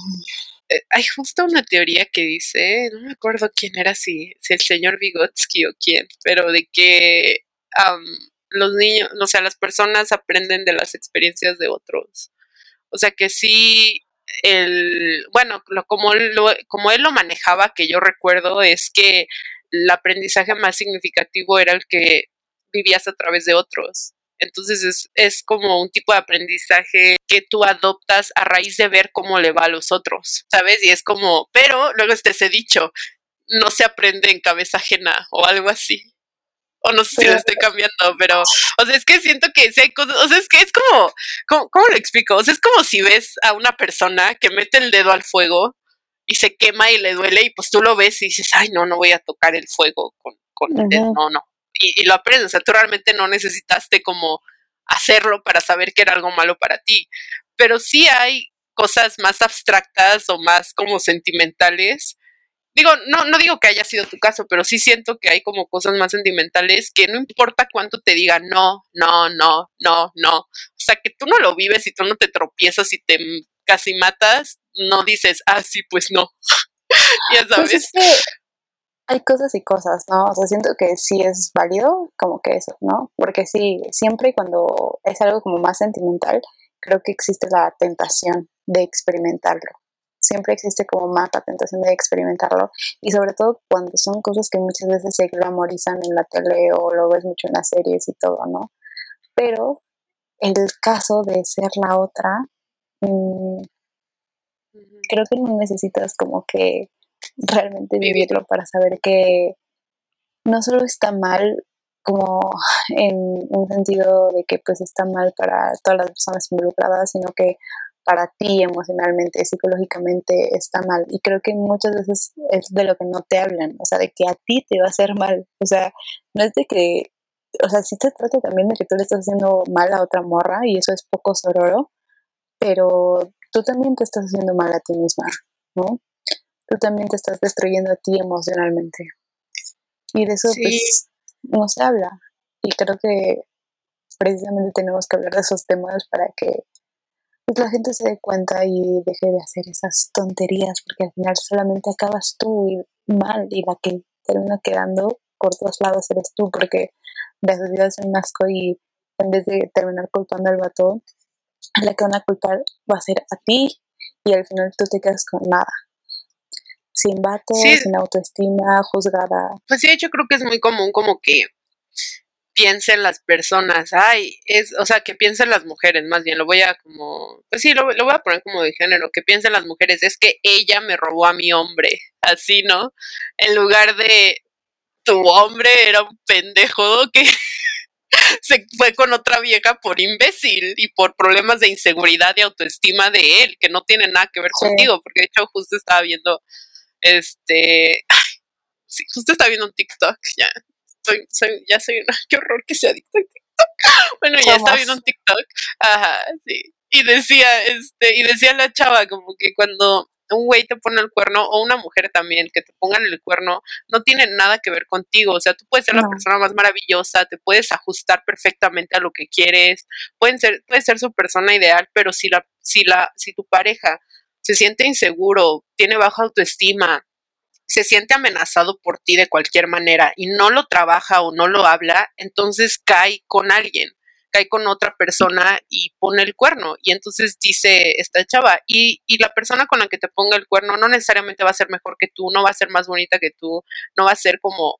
eh, hay justo una teoría que dice, no me acuerdo quién era, si, si el señor Vygotsky o quién, pero de que los niños, o sea, las personas aprenden de las experiencias de otros. O sea que sí, el, bueno, lo, como, lo, como él lo manejaba, que yo recuerdo, es que el aprendizaje más significativo era el que vivías a través de otros. Entonces es, es, como un tipo de aprendizaje que tú adoptas a raíz de ver cómo le va a los otros, ¿sabes? Y es como, pero luego este ese dicho, no se aprende en cabeza ajena o algo así. O no sé si lo estoy cambiando, pero, o sea, es que siento que si hay cosas, o sea, es que es como, ¿cómo, ¿cómo, lo explico? O sea, es como si ves a una persona que mete el dedo al fuego y se quema y le duele y pues tú lo ves y dices, ay, no, no voy a tocar el fuego con, con el dedo, no, no, y, lo aprendes. O sea, tú realmente no necesitaste como hacerlo para saber que era algo malo para ti. Pero sí hay cosas más abstractas o más como sentimentales. Digo, no, no digo que haya sido tu caso, pero sí siento que hay como cosas más sentimentales que no importa cuánto te digan no, no, no, no, no. O sea, que tú no lo vives y tú no te tropiezas y te casi matas, no dices, ah, sí, pues no. ya pues sabes hay cosas y cosas, ¿no? O sea, siento que sí es válido como que eso, ¿no? Porque sí, siempre y cuando es algo como más sentimental, creo que existe la tentación de experimentarlo. Siempre existe como más la tentación de experimentarlo y sobre todo cuando son cosas que muchas veces se glamorizan en la tele o lo ves mucho en las series y todo, ¿no? Pero el caso de ser la otra, mm, creo que no necesitas como que realmente vivirlo para saber que no solo está mal como en un sentido de que pues está mal para todas las personas involucradas, sino que para ti emocionalmente, psicológicamente está mal. Y creo que muchas veces es de lo que no te hablan, o sea, de que a ti te va a hacer mal. O sea, no es de que, o sea, sí se trata también de que tú le estás haciendo mal a otra morra y eso es poco sororo, pero tú también te estás haciendo mal a ti misma, ¿no? tú también te estás destruyendo a ti emocionalmente. Y de eso pues no se habla. Y creo que precisamente tenemos que hablar de esos temas para que pues, la gente se dé cuenta y deje de hacer esas tonterías, porque al final solamente acabas tú y mal y la que termina quedando por todos lados eres tú, porque las vidas en un asco y en vez de terminar culpando al vato, la que van a culpar va a ser a ti y al final tú te quedas con nada. Sin vato, sin autoestima, juzgada. Pues sí, de hecho creo que es muy común como que piensen las personas, ay, es, o sea, que piensen las mujeres, más bien, lo voy a como, pues sí, lo, lo, voy a poner como de género, que piensen las mujeres, es que ella me robó a mi hombre, así, ¿no? En lugar de, tu hombre era un pendejo que se fue con otra vieja por imbécil y por problemas de inseguridad y autoestima de él, que no tiene nada que ver contigo, porque de hecho justo estaba viendo, este, sí, justo estaba viendo un TikTok, ya, soy, soy, ya soy una, qué horror que sea adicta a TikTok. Bueno, ya estaba viendo un TikTok, ajá, sí, y decía, este, y decía la chava como que cuando un güey te pone el cuerno o una mujer también que te pongan el cuerno no tiene nada que ver contigo, o sea, tú puedes ser la persona más maravillosa, te puedes ajustar perfectamente a lo que quieres, pueden ser puede ser su persona ideal, pero si la si la si tu pareja se siente inseguro, tiene baja autoestima, se siente amenazado por ti de cualquier manera y no lo trabaja o no lo habla, entonces cae con alguien cae con otra persona y pone el cuerno. Y entonces dice esta chava, y, y la persona con la que te ponga el cuerno no necesariamente va a ser mejor que tú, no va a ser más bonita que tú, no va a ser como,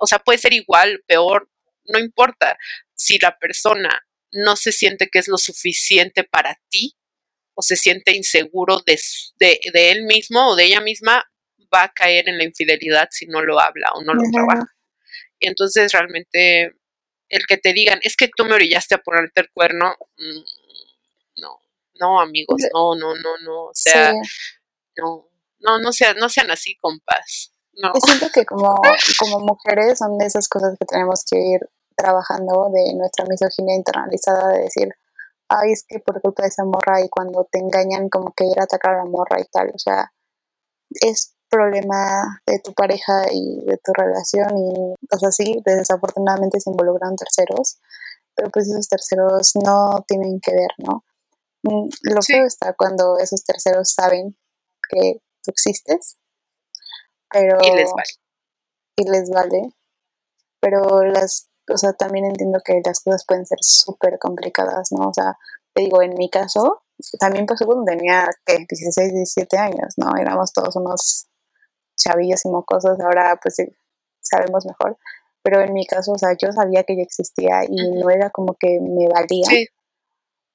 o sea, puede ser igual, peor, no importa. Si la persona no se siente que es lo suficiente para ti o se siente inseguro de, de, de él mismo o de ella misma, va a caer en la infidelidad si no lo habla o no lo trabaja. Y entonces realmente el que te digan, es que tú me orillaste a ponerte el cuerno, mm, no, no, amigos, no, no, no, no, o sea, no, no, no sean, no sean así, compas. No. Yo siento que como, como mujeres son de esas cosas que tenemos que ir trabajando de nuestra misoginia internalizada de decir, ay, es que por culpa de esa morra y cuando te engañan como que ir a atacar a la morra y tal, o sea, es problema de tu pareja y de tu relación y cosas así, desafortunadamente se involucran terceros, pero pues esos terceros no tienen que ver, ¿no? Mm, lo feo está cuando esos terceros saben que tú existes, pero... Y les vale. Y les vale, pero las, o sea, también entiendo que las cosas pueden ser súper complicadas, ¿no? O sea, te digo, en mi caso, también pasó cuando tenía, ¿qué? 16, 17 años, ¿no? Éramos todos unos chavillos y mocosos, ahora pues sabemos mejor. Pero en mi caso, o sea, yo sabía que ella existía y no era como que me valía.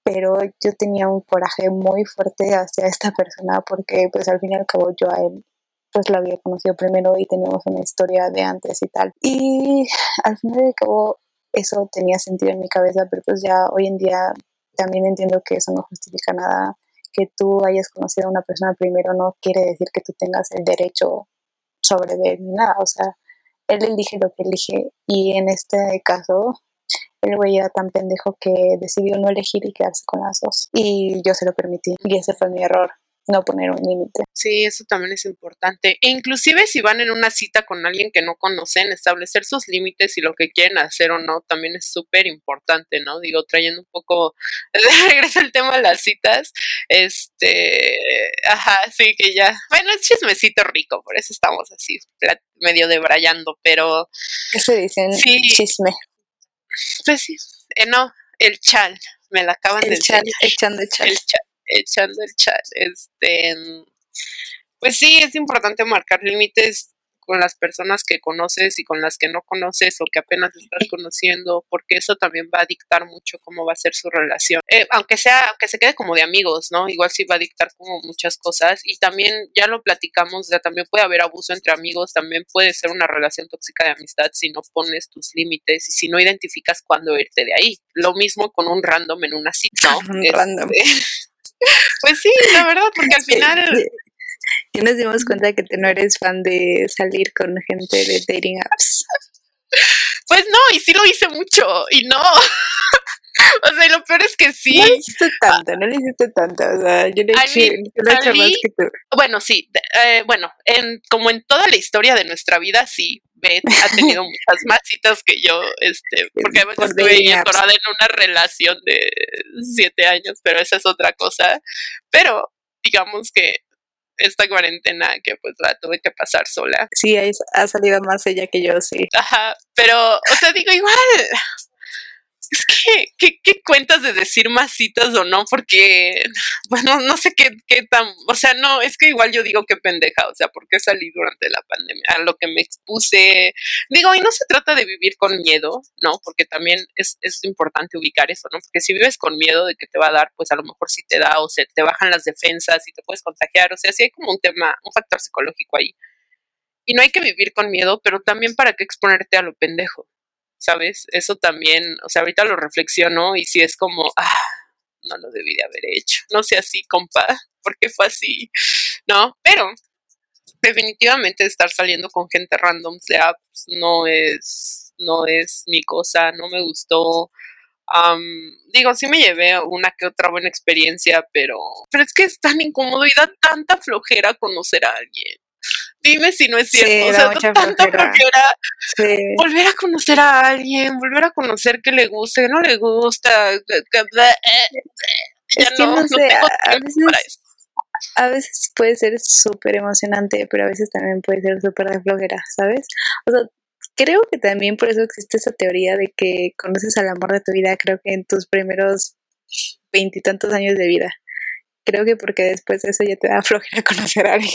Pero yo tenía un coraje muy fuerte hacia esta persona porque pues al fin y al cabo yo a él pues lo había conocido primero y teníamos una historia de antes y tal. Y al fin y al cabo eso tenía sentido en mi cabeza, pero pues ya hoy en día también entiendo que eso no justifica nada que tú hayas conocido a una persona primero no quiere decir que tú tengas el derecho sobre él ni nada. O sea, él elige lo que elige y en este caso el güey era tan pendejo que decidió no elegir y quedarse con las dos. Y yo se lo permití y ese fue mi error no poner un límite. Sí, eso también es importante. E inclusive si van en una cita con alguien que no conocen, establecer sus límites y lo que quieren hacer o no también es súper importante, ¿no? Digo, trayendo un poco de regreso al tema de las citas, este, ajá, sí que ya, bueno, es chismecito rico, por eso estamos así medio debrayando, pero... ¿Qué se dicen? Sí, chisme. Pues sí, eh, no, el chal, me la acaban el de chal, echando el chal. El chal echando el chat. Este, pues sí, es importante marcar límites con las personas que conoces y con las que no conoces o que apenas estás conociendo, porque eso también va a dictar mucho cómo va a ser su relación. Eh, aunque sea, aunque se quede como de amigos, ¿no? Igual sí va a dictar como muchas cosas y también ya lo platicamos, ya también puede haber abuso entre amigos, también puede ser una relación tóxica de amistad si no pones tus límites y si no identificas cuándo irte de ahí. Lo mismo con un random en una cita, ¿no? Un random. Pues sí, la verdad, porque al final... Ya nos dimos cuenta que no eres fan de salir con gente de dating apps. Pues no, y sí lo hice mucho, y no. O sea, lo peor es que sí. No lo hiciste tanto, no lo hiciste tanto. O sea, yo le he hecho más que tú. Bueno, sí. Eh, bueno, en, como en toda la historia de nuestra vida, sí. Beth ha tenido muchas más citas que yo, este, porque a veces estuve atorada en una relación de siete años, pero esa es otra cosa. Pero digamos que esta cuarentena que pues la tuve que pasar sola. Sí, ha salido más ella que yo, sí. Ajá, pero, o sea, digo, igual, es que, ¿qué, cuentas de decir más citas o no? Porque, bueno, no sé qué, qué tan, o sea, no, es que igual yo digo que pendeja, o sea, porque salí durante la pandemia, a lo que me expuse, digo, y no se trata de vivir con miedo, ¿no? Porque también es, es importante ubicar eso, ¿no? Porque si vives con miedo de que te va a dar, pues a lo mejor sí te da, o se te bajan las defensas y te puedes contagiar, o sea, sí hay como un tema, un factor psicológico ahí. Y no hay que vivir con miedo, pero también para qué exponerte a lo pendejo. ¿Sabes? Eso también, o sea, ahorita lo reflexiono y si es como, ah, no lo debí de haber hecho, no sé así, compa, porque fue así, ¿no? Pero definitivamente estar saliendo con gente random de apps no es, no es mi cosa, no me gustó. digo, sí me llevé una que otra buena experiencia, pero, pero es que es tan incómodo y da tanta flojera conocer a alguien. Dime si no es cierto. o sea, tanta flojera. Volver a conocer a alguien, volver a conocer que le guste, que no le gusta. Que, es que no, sé, a, veces, a veces puede ser súper emocionante, pero a veces también puede ser súper de flojera, ¿sabes? O sea, creo que también por eso existe esa teoría de que conoces al amor de tu vida, creo que en tus primeros veintitantos años de vida. Creo que porque después de eso ya te da flojera conocer a alguien.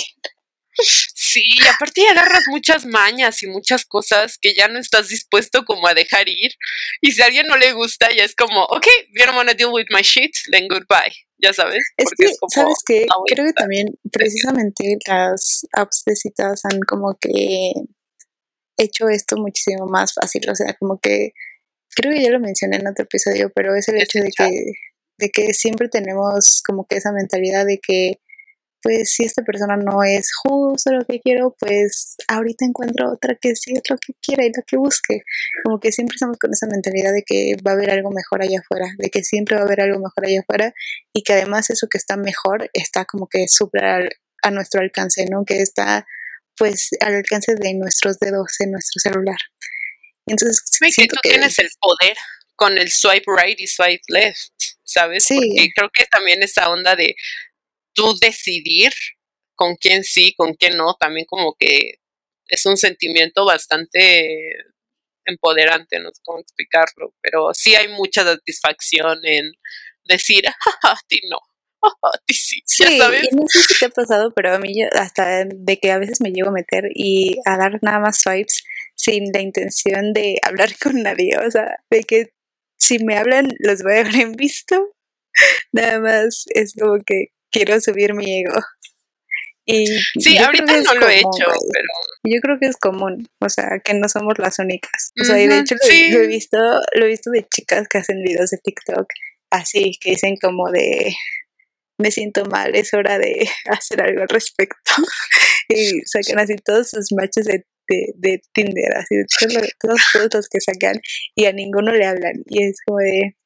Sí, y aparte ya agarras muchas mañas y muchas cosas que ya no estás dispuesto como a dejar ir. Y si a alguien no le gusta, ya es como, ok, you don't want to deal with my shit, then goodbye. Ya sabes. Es que, ¿sabes qué? Creo que también precisamente las apps de citas han como que hecho esto muchísimo más fácil. O sea, como que creo que ya lo mencioné en otro episodio, pero es el hecho de que, de que siempre tenemos como que esa mentalidad de que pues si esta persona no es justo lo que quiero, pues ahorita encuentro otra que sí es lo que quiera y lo que busque. Como que siempre estamos con esa mentalidad de que va a haber algo mejor allá afuera, de que siempre va a haber algo mejor allá afuera y que además eso que está mejor está como que súper a nuestro alcance, ¿no? Que está pues al alcance de nuestros dedos en nuestro celular. Entonces, que tú tienes el poder con el swipe right y swipe left, ¿sabes? Sí. Porque creo que también esa onda de tú decidir con quién sí, con quién no, también como que es un sentimiento bastante empoderante, no sé cómo explicarlo, pero sí hay mucha satisfacción en decir, a ti no, a ti sí, sí sabes? Y no sé si te ha pasado, pero a mí hasta de que a veces me llego a meter y a dar nada más swipes sin la intención de hablar con nadie, o sea, de que si me hablan los voy a en visto, nada más es como que quiero subir mi ego. Y sí, ahorita no lo he hecho, pero... Yo creo que es común, o sea, que no somos las únicas. O sea, y de hecho lo, he visto, lo he visto de chicas que hacen videos de TikTok así, que dicen como de me siento mal, es hora de hacer algo al respecto. y sacan así todos sus matches de, de, Tinder, así todos, todos, todos los que sacan y a ninguno le hablan. Y es como de,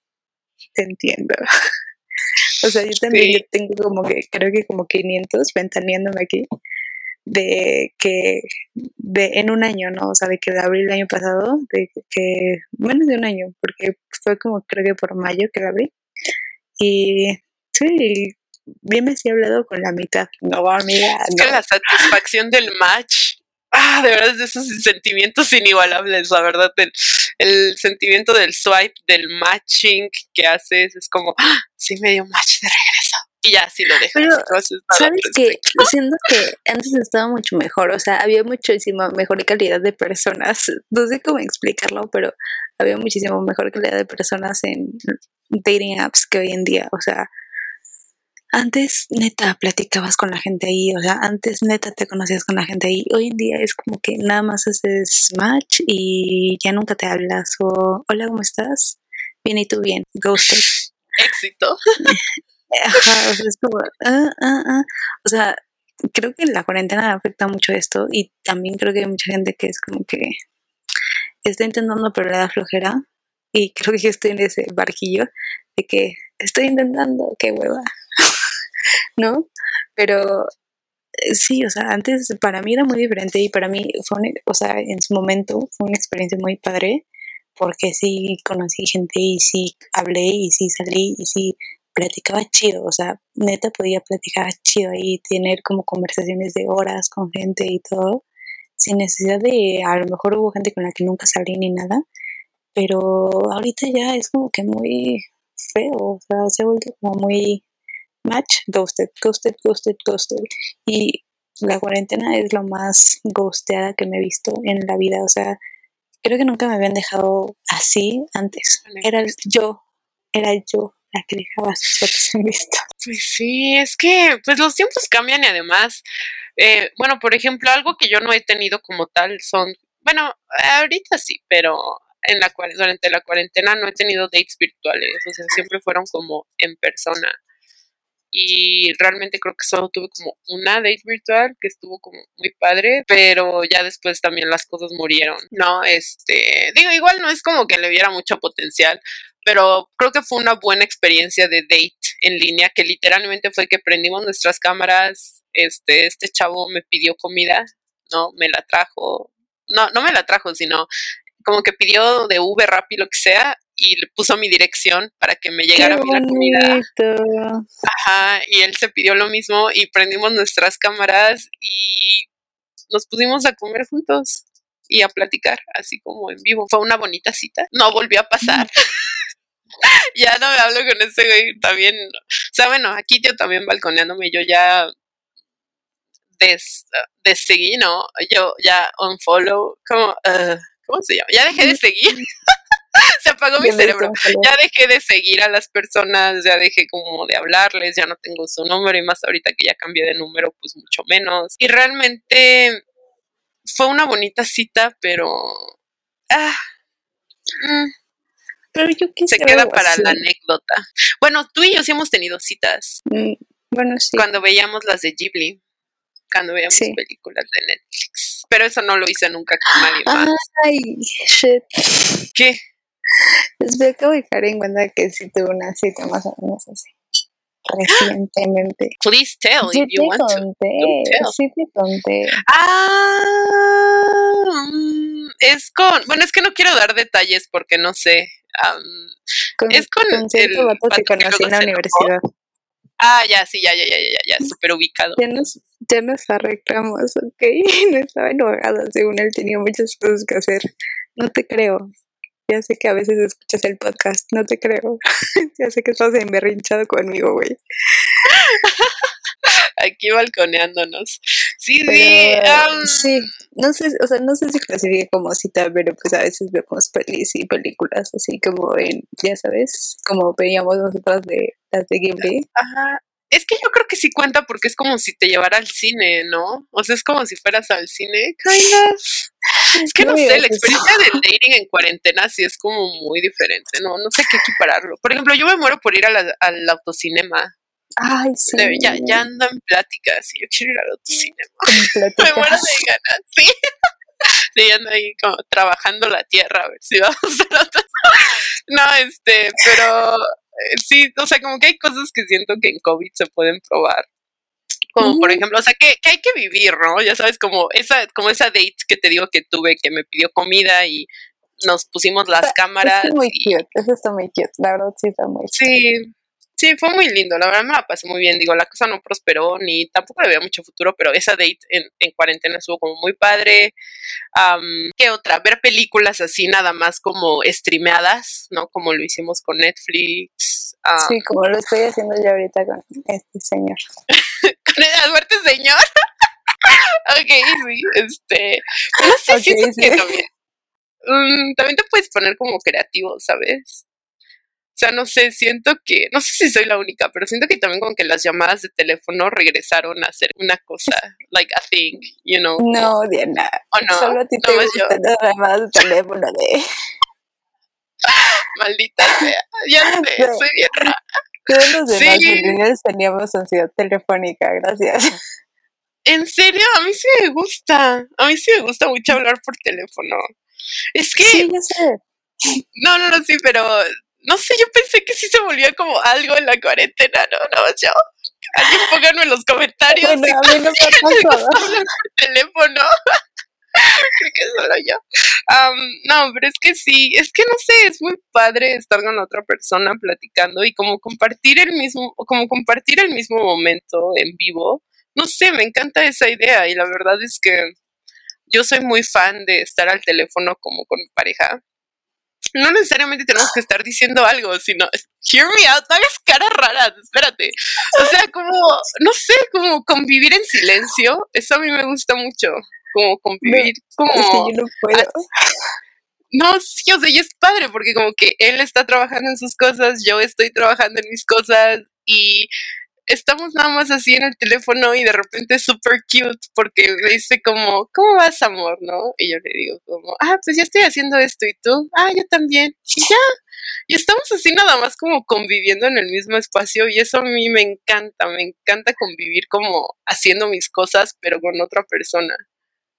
te entiendo. O sea, yo también tengo como que, creo que como 500 ventaneándome aquí de que de en un año, ¿no? O sea, de que de abril del año pasado, de que menos de un año, porque fue como creo que por mayo que la abrí. Y sí, bien me he hablado con la mitad. No, amiga. Es que la satisfacción del match ah, de verdad es de esos sentimientos inigualables, la verdad, el, el, sentimiento del swipe, del matching que haces, es como, ah, sí me dio match de regreso. Y ya, sí lo dejas. Pero, ¿sabes que Siento que antes estaba mucho mejor, o sea, había muchísima mejor calidad de personas, no sé cómo explicarlo, pero había muchísimo mejor calidad de personas en dating apps que hoy en día, o sea, antes neta platicabas con la gente ahí, o sea, antes neta te conocías con la gente ahí. Hoy en día es como que nada más haces match y ya nunca te hablas o hola, ¿cómo estás? Bien y tú bien, ghosted. Éxito. Ajá, o sea, es como, ah, ah, ah. O sea, creo que la cuarentena afecta mucho esto y también creo que hay mucha gente que es como que está intentando pero le da flojera y creo que yo estoy en ese barquillo de que estoy intentando, qué hueva. ¿No? Pero sí, o sea, antes para mí era muy diferente y para mí fue, o sea, en su momento fue una experiencia muy padre porque sí conocí gente y sí hablé y sí salí y sí platicaba chido, o sea, neta podía platicar chido y tener como conversaciones de horas con gente y todo, sin necesidad de, a lo mejor hubo gente con la que nunca salí ni nada, pero ahorita ya es como que muy feo, o sea, se ha vuelto como muy match, ghosted, ghosted, ghosted, ghosted. Y la cuarentena es lo más ghosteada que me he visto en la vida, o sea, creo que nunca me habían dejado así antes. Era yo, era yo la que dejaba sus fotos en vista. Pues sí, es que pues los tiempos cambian y además, eh, bueno, por ejemplo, algo que yo no he tenido como tal son, bueno, ahorita sí, pero en la durante la cuarentena no he tenido dates virtuales, o sea, siempre fueron como en persona. Y realmente creo que solo tuve como una date virtual que estuvo como muy padre, pero ya después también las cosas murieron. No, este, digo, igual no es como que le viera mucho potencial, pero creo que fue una buena experiencia de date en línea, que literalmente fue que prendimos nuestras cámaras, este, este chavo me pidió comida, no, me la trajo, no, no me la trajo, sino como que pidió de Uber rápido lo que sea y le puso mi dirección para que me llegara a la comida. Ajá, y él se pidió lo mismo y prendimos nuestras cámaras y nos pusimos a comer juntos y a platicar así como en vivo. Fue una bonita cita. No volvió a pasar. ya no me hablo con ese güey también. O sea, bueno, aquí yo también balconeándome, yo ya des, seguí, ¿no? Yo ya unfollow, como, uh, ¿cómo se llama? Ya dejé de seguir. Se apagó mi cerebro. Ya dejé de seguir a las personas, ya dejé como de hablarles, ya no tengo su número y más ahorita que ya cambié de número, pues mucho menos. Y realmente fue una bonita cita, pero... Ah, mm, pero yo Se queda para la anécdota. Bueno, tú y yo sí hemos tenido citas. Mm, bueno, sí. Cuando veíamos las de Ghibli, cuando veíamos películas de Netflix. Pero eso no lo hice nunca con nadie más. Ay, shit. ¿Qué? Pues me acabo de caer en cuenta que sí tuve una cita más o menos así. Recientemente. Please tell if you want conté, to. Sí te conté. Ah, mm, es con, bueno, es que no quiero dar detalles porque no sé. es con, con cierto el vato que conocí en la universidad. Ah, ya, sí, ya, ya, ya, ya, ya, súper ubicado. Ya nos, ya nos arreglamos, ok. No estaba enojada, según él tenía muchas cosas que hacer. No te creo. Ya sé que a veces escuchas el podcast, no te creo. ya sé que estás emberrinchado conmigo, güey. Aquí balconeándonos. Sí, sí. Sí, no sé, o sea, no sé si clasifique como cita, pero pues a veces vemos pelis y películas así como en, ya sabes, como veíamos nosotras de las de Ghibli. Ajá. Es que yo creo que sí cuenta porque es como si te llevara al cine, ¿no? O sea, es como si fueras al cine, kind of. Es que no, sé, la experiencia del dating en cuarentena sí es como muy diferente, ¿no? No sé qué equipararlo. Por ejemplo, yo me muero por ir al autocinema. Ay, sí. Ya, ya ando en pláticas y yo quiero ir al autocinema. me muero de ganas, sí. Sí, ando ahí como trabajando la tierra a ver si vamos a otro. No, este, pero sí, o sea, como que hay cosas que siento que en COVID se pueden probar. Como por ejemplo, o sea, que, que, hay que vivir, ¿no? Ya sabes, como esa, como esa date que te digo que tuve, que me pidió comida y nos pusimos las cámaras. Eso muy cute, eso está muy cute, la verdad sí está muy cute. Sí, Sí, fue muy lindo, la verdad me la pasé muy bien. Digo, la cosa no prosperó ni tampoco le veía mucho futuro, pero esa date en, en cuarentena estuvo como muy padre. ¿Qué otra? Ver películas así nada más como streameadas, ¿no? Como lo hicimos con Netflix. sí, como lo estoy haciendo yo ahorita con este señor. ¿Con el muerte señor? ok, sí, este. No sé, siento que también. Mm, también te puedes poner como creativo, ¿sabes? O sea, no sé, siento que, no sé si soy la única, pero siento que también como que las llamadas de teléfono regresaron a ser una cosa, like a thing, you know. No, Diana. ¿O no? Solo a ti te gustan las llamadas de teléfono de... Maldita sea, ya no sé, soy bien rara. Todos los demás sí. teníamos ansiedad telefónica, gracias. ¿En serio? A mí sí me gusta. A mí sí me gusta mucho hablar por teléfono. Es que... Sí, ya sé. No, no, no, sí, pero no sé, yo pensé que sí se volvía como algo en la cuarentena, ¿no? No, yo. Alguien pónganme en los comentarios. Bueno, a mí no me ha pasado. teléfono. Creo que solo yo. no, pero es que sí, es que no sé, es muy padre estar con otra persona platicando y como compartir el mismo, como compartir el mismo momento en vivo. No sé, me encanta esa idea y la verdad es que yo soy muy fan de estar al teléfono como con mi pareja. No necesariamente tenemos que estar diciendo algo, sino hear me out, no hagas caras raras, espérate. O sea, como, no sé, como convivir en silencio, eso a mí me gusta mucho como convivir, como... Es que yo no puedo. No, sí, o sea, y es padre porque como que él está trabajando en sus cosas, yo estoy trabajando en mis cosas y estamos nada más así en el teléfono y de repente es súper cute porque me dice como, ¿cómo vas, amor? ¿No? Y yo le digo como, ah, pues ya estoy haciendo esto y tú, ah, yo también. Y ya. Y estamos así nada más como conviviendo en el mismo espacio y eso a mí me encanta, me encanta convivir como haciendo mis cosas pero con otra persona.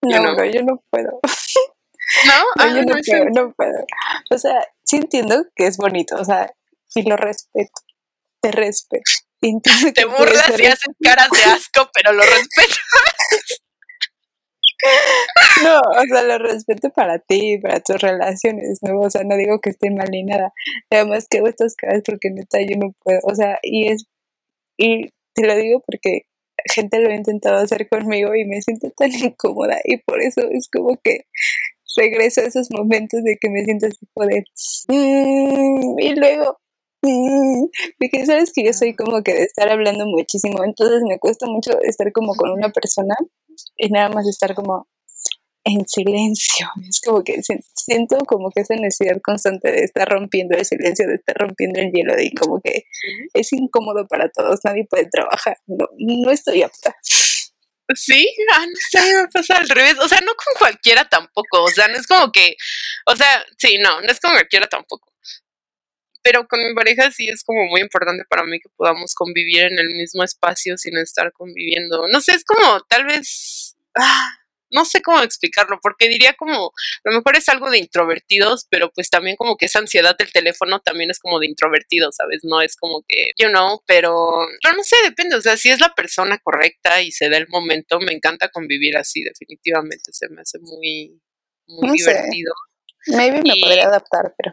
No, no, yo no puedo. ¿No? no yo ah, no, puedo, no puedo. O sea, sí entiendo que es bonito, o sea, y lo respeto, te respeto. Te burlas y haces caras de asco, pero lo respeto. No, o sea, lo respeto para ti, para tus relaciones, ¿no? O sea, no digo que esté mal ni nada. Además que hago estas caras porque neta yo no puedo. O sea, y es, y te lo digo porque gente lo ha intentado hacer conmigo y me siento tan incómoda y por eso es como que regreso a esos momentos de que me siento así poder mm", y luego mm", porque sabes que yo soy como que de estar hablando muchísimo entonces me cuesta mucho estar como con una persona y nada más estar como en silencio. Es como que siento como que esa necesidad constante de estar rompiendo el silencio, de estar rompiendo el hielo, y como que es incómodo para todos, nadie puede trabajar. No, no estoy apta. Sí, ah, no sé, me pasa al revés. O sea, no con cualquiera tampoco. O sea, no es como que, o sea, sí, no, no es con cualquiera tampoco. Pero con mi pareja sí es como muy importante para mí que podamos convivir en el mismo espacio sin estar conviviendo. No sé, es como tal vez, ah, no sé cómo explicarlo, porque diría como, a lo mejor es algo de introvertidos, pero pues también como que esa ansiedad del teléfono también es como de introvertidos, ¿sabes? No es como que, you know, pero, pero no sé, depende, o sea, si es la persona correcta y se da el momento, me encanta convivir así, definitivamente, se me hace muy, muy divertido. Maybe me podría adaptar, pero...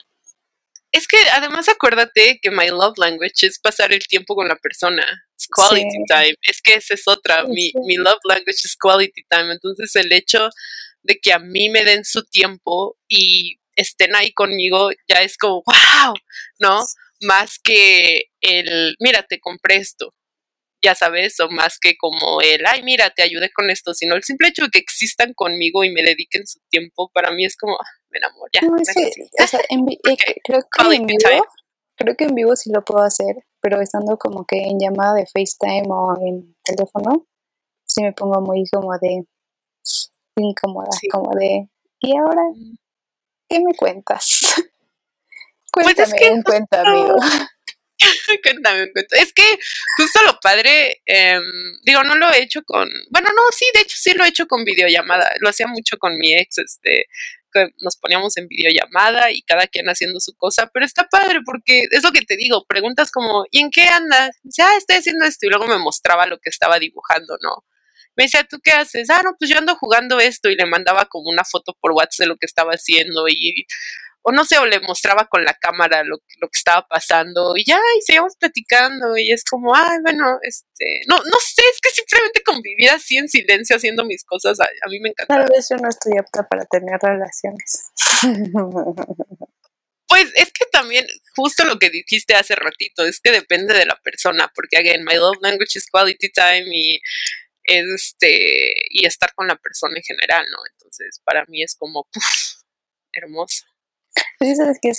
Es que además acuérdate que my love language es pasar el tiempo con la persona. Es quality time. Es que esa es otra. Mi, mi love language es quality time. Entonces el hecho de que a mí me den su tiempo y estén ahí conmigo ya es como, wow, ¿no? Más que el, mira, te compré esto, ya sabes, o más que como el, ay, mira, te ayudé con esto, sino el simple hecho de que existan conmigo y me dediquen su tiempo, para mí es como, ah, me enamoro, ya. No, o sea, en, eh, creo, que en vivo, creo que en vivo sí lo puedo hacer, pero estando como que en llamada de FaceTime o en teléfono, sí me pongo muy como de incómoda, como de, ¿y ahora mm. qué me cuentas? Cuéntame pues es que un cuento, amigo. Cuéntame. Es que justo lo padre, em, digo, no lo he hecho con, bueno, no, sí, de hecho sí lo he hecho con videollamada, lo hacía mucho con mi ex, este, que nos poníamos en videollamada y cada quien haciendo su cosa, pero está padre porque es lo que te digo, preguntas como, ¿y en qué andas? Dice, ah, estoy haciendo esto y luego me mostraba lo que estaba dibujando, ¿no? Me decía, ¿tú qué haces? Ah, no, pues yo ando jugando esto y le mandaba como una foto por WhatsApp de lo que estaba haciendo y o no sé, o le mostraba con la cámara lo, lo que estaba pasando y ya, y seguíamos platicando y es como, ay, bueno, este, no, no sé, es que simplemente convivir así en silencio haciendo mis cosas, a, mí me encanta. Tal vez yo no estoy apta para tener relaciones. Pues es que también, justo lo que dijiste hace ratito, es que depende de la persona, porque again, my love language is quality time y este y estar con la persona en general, ¿no? Entonces, para mí es como hermoso. Pues sabes que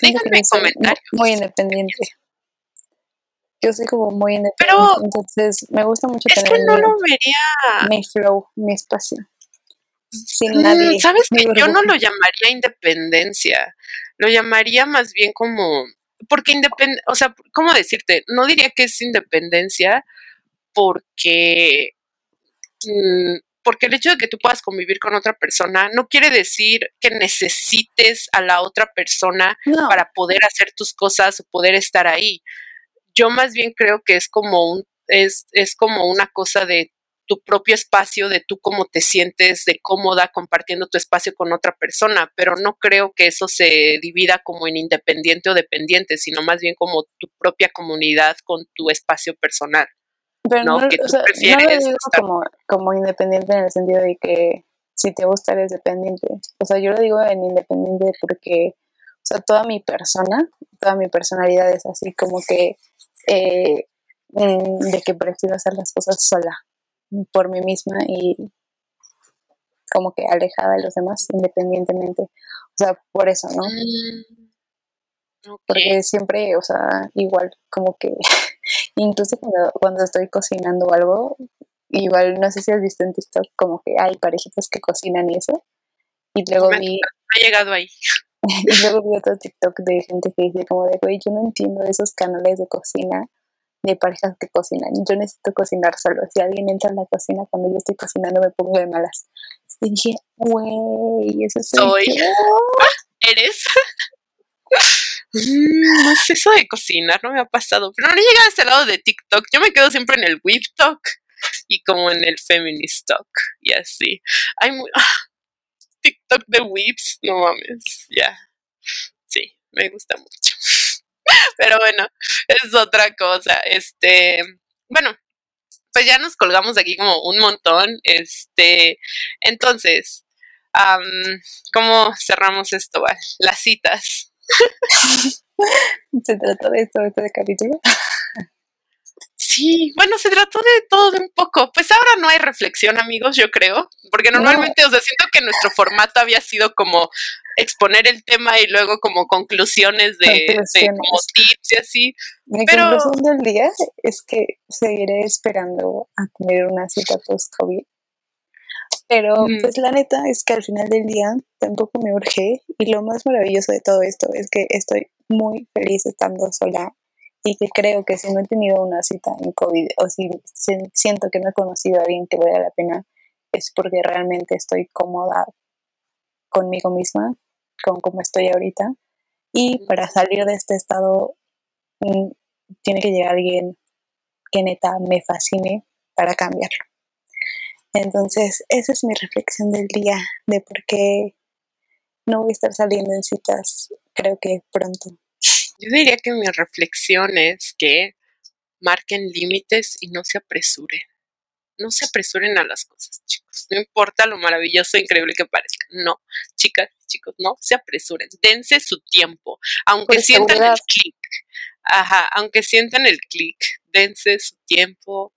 muy independiente. Yo soy como muy independiente, entonces me gusta mucho es tener que no lo vería. mi flow, mi espacio. Sin mm, nadie. Sabes que yo no lo llamaría independencia, lo llamaría más bien como, porque independencia, o sea, ¿cómo decirte? No diría que es independencia porque mm, porque el hecho de que tú puedas convivir con otra persona no quiere decir que necesites a la otra persona para poder hacer tus cosas o poder estar ahí. Yo más bien creo que es como un es, es como una cosa de tu propio espacio, de tú cómo te sientes de cómoda compartiendo tu espacio con otra persona, pero no creo que eso se divida como en independiente o dependiente, sino más bien como tu propia comunidad con tu espacio personal. Pero no, lo digo como, como independiente en el sentido de que si te gusta eres dependiente. O sea, yo lo digo en independiente porque, o sea, toda mi persona, toda mi personalidad es así como que eh, mm, de que prefiero hacer las cosas sola por mí misma y como que alejada de los demás independientemente. O sea, por eso, ¿no? Mm, Porque siempre, o sea, igual como que, incluso cuando, cuando estoy cocinando algo, igual no sé si has visto en TikTok como que hay parejitas que cocinan y eso. Y luego vi... Ha llegado ahí. y luego vi otro TikTok de gente que dice como de, güey, yo no entiendo esos canales de cocina de parejas que cocinan. Yo necesito cocinar solo. Si alguien entra en la cocina cuando yo estoy cocinando me pongo de malas. Y dije, güey, eso soy, soy. ¿Eres? Mm, no sé, eso de cocinar no me ha pasado. Pero no he llegado a ese lado de TikTok. Yo me quedo siempre en el Whip Talk y como en el Feminist Talk y así. Hay muy... TikTok de Whips, no mames, ya. Sí, me gusta mucho. Pero bueno, es otra cosa. Este, bueno, pues ya nos colgamos aquí como un montón. Este, entonces, ¿cómo cerramos esto? Las citas. ¿Se trató de esto, este capítulo? Sí, bueno, se trató de todo de un poco. Pues ahora no hay reflexión, amigos, yo creo, porque normalmente, o sea, siento que nuestro formato había sido como exponer el tema y luego como conclusiones de, como tips y así. Mi Pero... conclusión del día es que seguiré esperando a tener una cita post-COVID. Pero mm. pues la neta es que al final del día tampoco me urge y lo más maravilloso de todo esto es que estoy muy feliz estando sola y que creo que si no he tenido una cita en COVID o si siento que no he conocido a alguien que valga la pena es porque realmente estoy cómoda conmigo misma con cómo estoy ahorita. Y para salir de este estado mm, tiene que llegar alguien que neta me fascine para cambiarlo. Entonces, esa es mi reflexión del día de por qué no voy a estar saliendo en citas, creo que pronto. Yo diría que mi reflexión es que marquen límites y no se apresuren no se apresuren a las cosas, chicos. No importa lo maravilloso e increíble que parezca. No, chicas, chicos, no se apresuren. Dense su tiempo. Aunque sientan el clic. Ajá, aunque sientan el clic, dense su tiempo.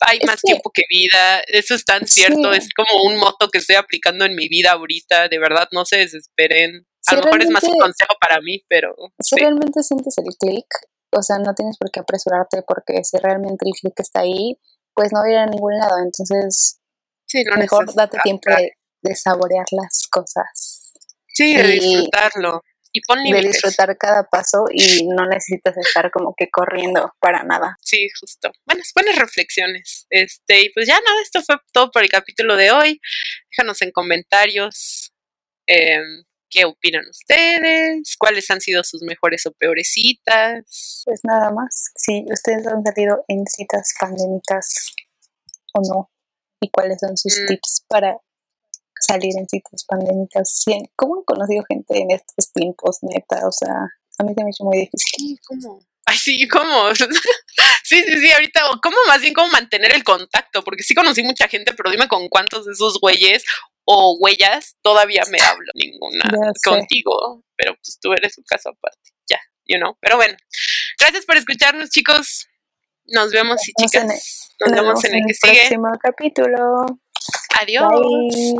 Hay más tiempo que vida. Eso es tan cierto. Es como un moto que estoy aplicando en mi vida ahorita. De verdad, no se desesperen. a lo mejor es más un consejo para mí, pero. Si realmente sientes el clic, o sea, no tienes por qué apresurarte porque si realmente el clic está ahí, pues no va a ir a ningún lado. Entonces, sí, mejor date tiempo de, saborear las cosas. Sí, de disfrutarlo. Y pon De disfrutar cada paso y no necesitas estar como que corriendo para nada. Sí, justo. Buenas, buenas reflexiones. Este, y pues ya nada, esto fue todo por el capítulo de hoy. Déjanos en comentarios eh, qué opinan ustedes, cuáles han sido sus mejores o peores citas. Pues nada más, si ustedes han salido en citas pandémicas o no, y cuáles son sus mm. tips para salir en citas pandémicas. ¿Cómo han conocido gente en estos tiempos, neta? O sea, a mí se me ha hecho muy difícil. ¿Cómo? Ay, sí, ¿cómo? sí, sí, sí, ahorita, ¿cómo más bien cómo mantener el contacto? Porque sí conocí mucha gente, pero dime con cuántos de esos güeyes o huellas, todavía me hablo ninguna contigo, pero pues tú eres un caso aparte, ya, you know. Pero bueno, gracias por escucharnos, chicos. Nos vemos y chicas. nos, vemos en el que sigue. próximo capítulo. Adiós.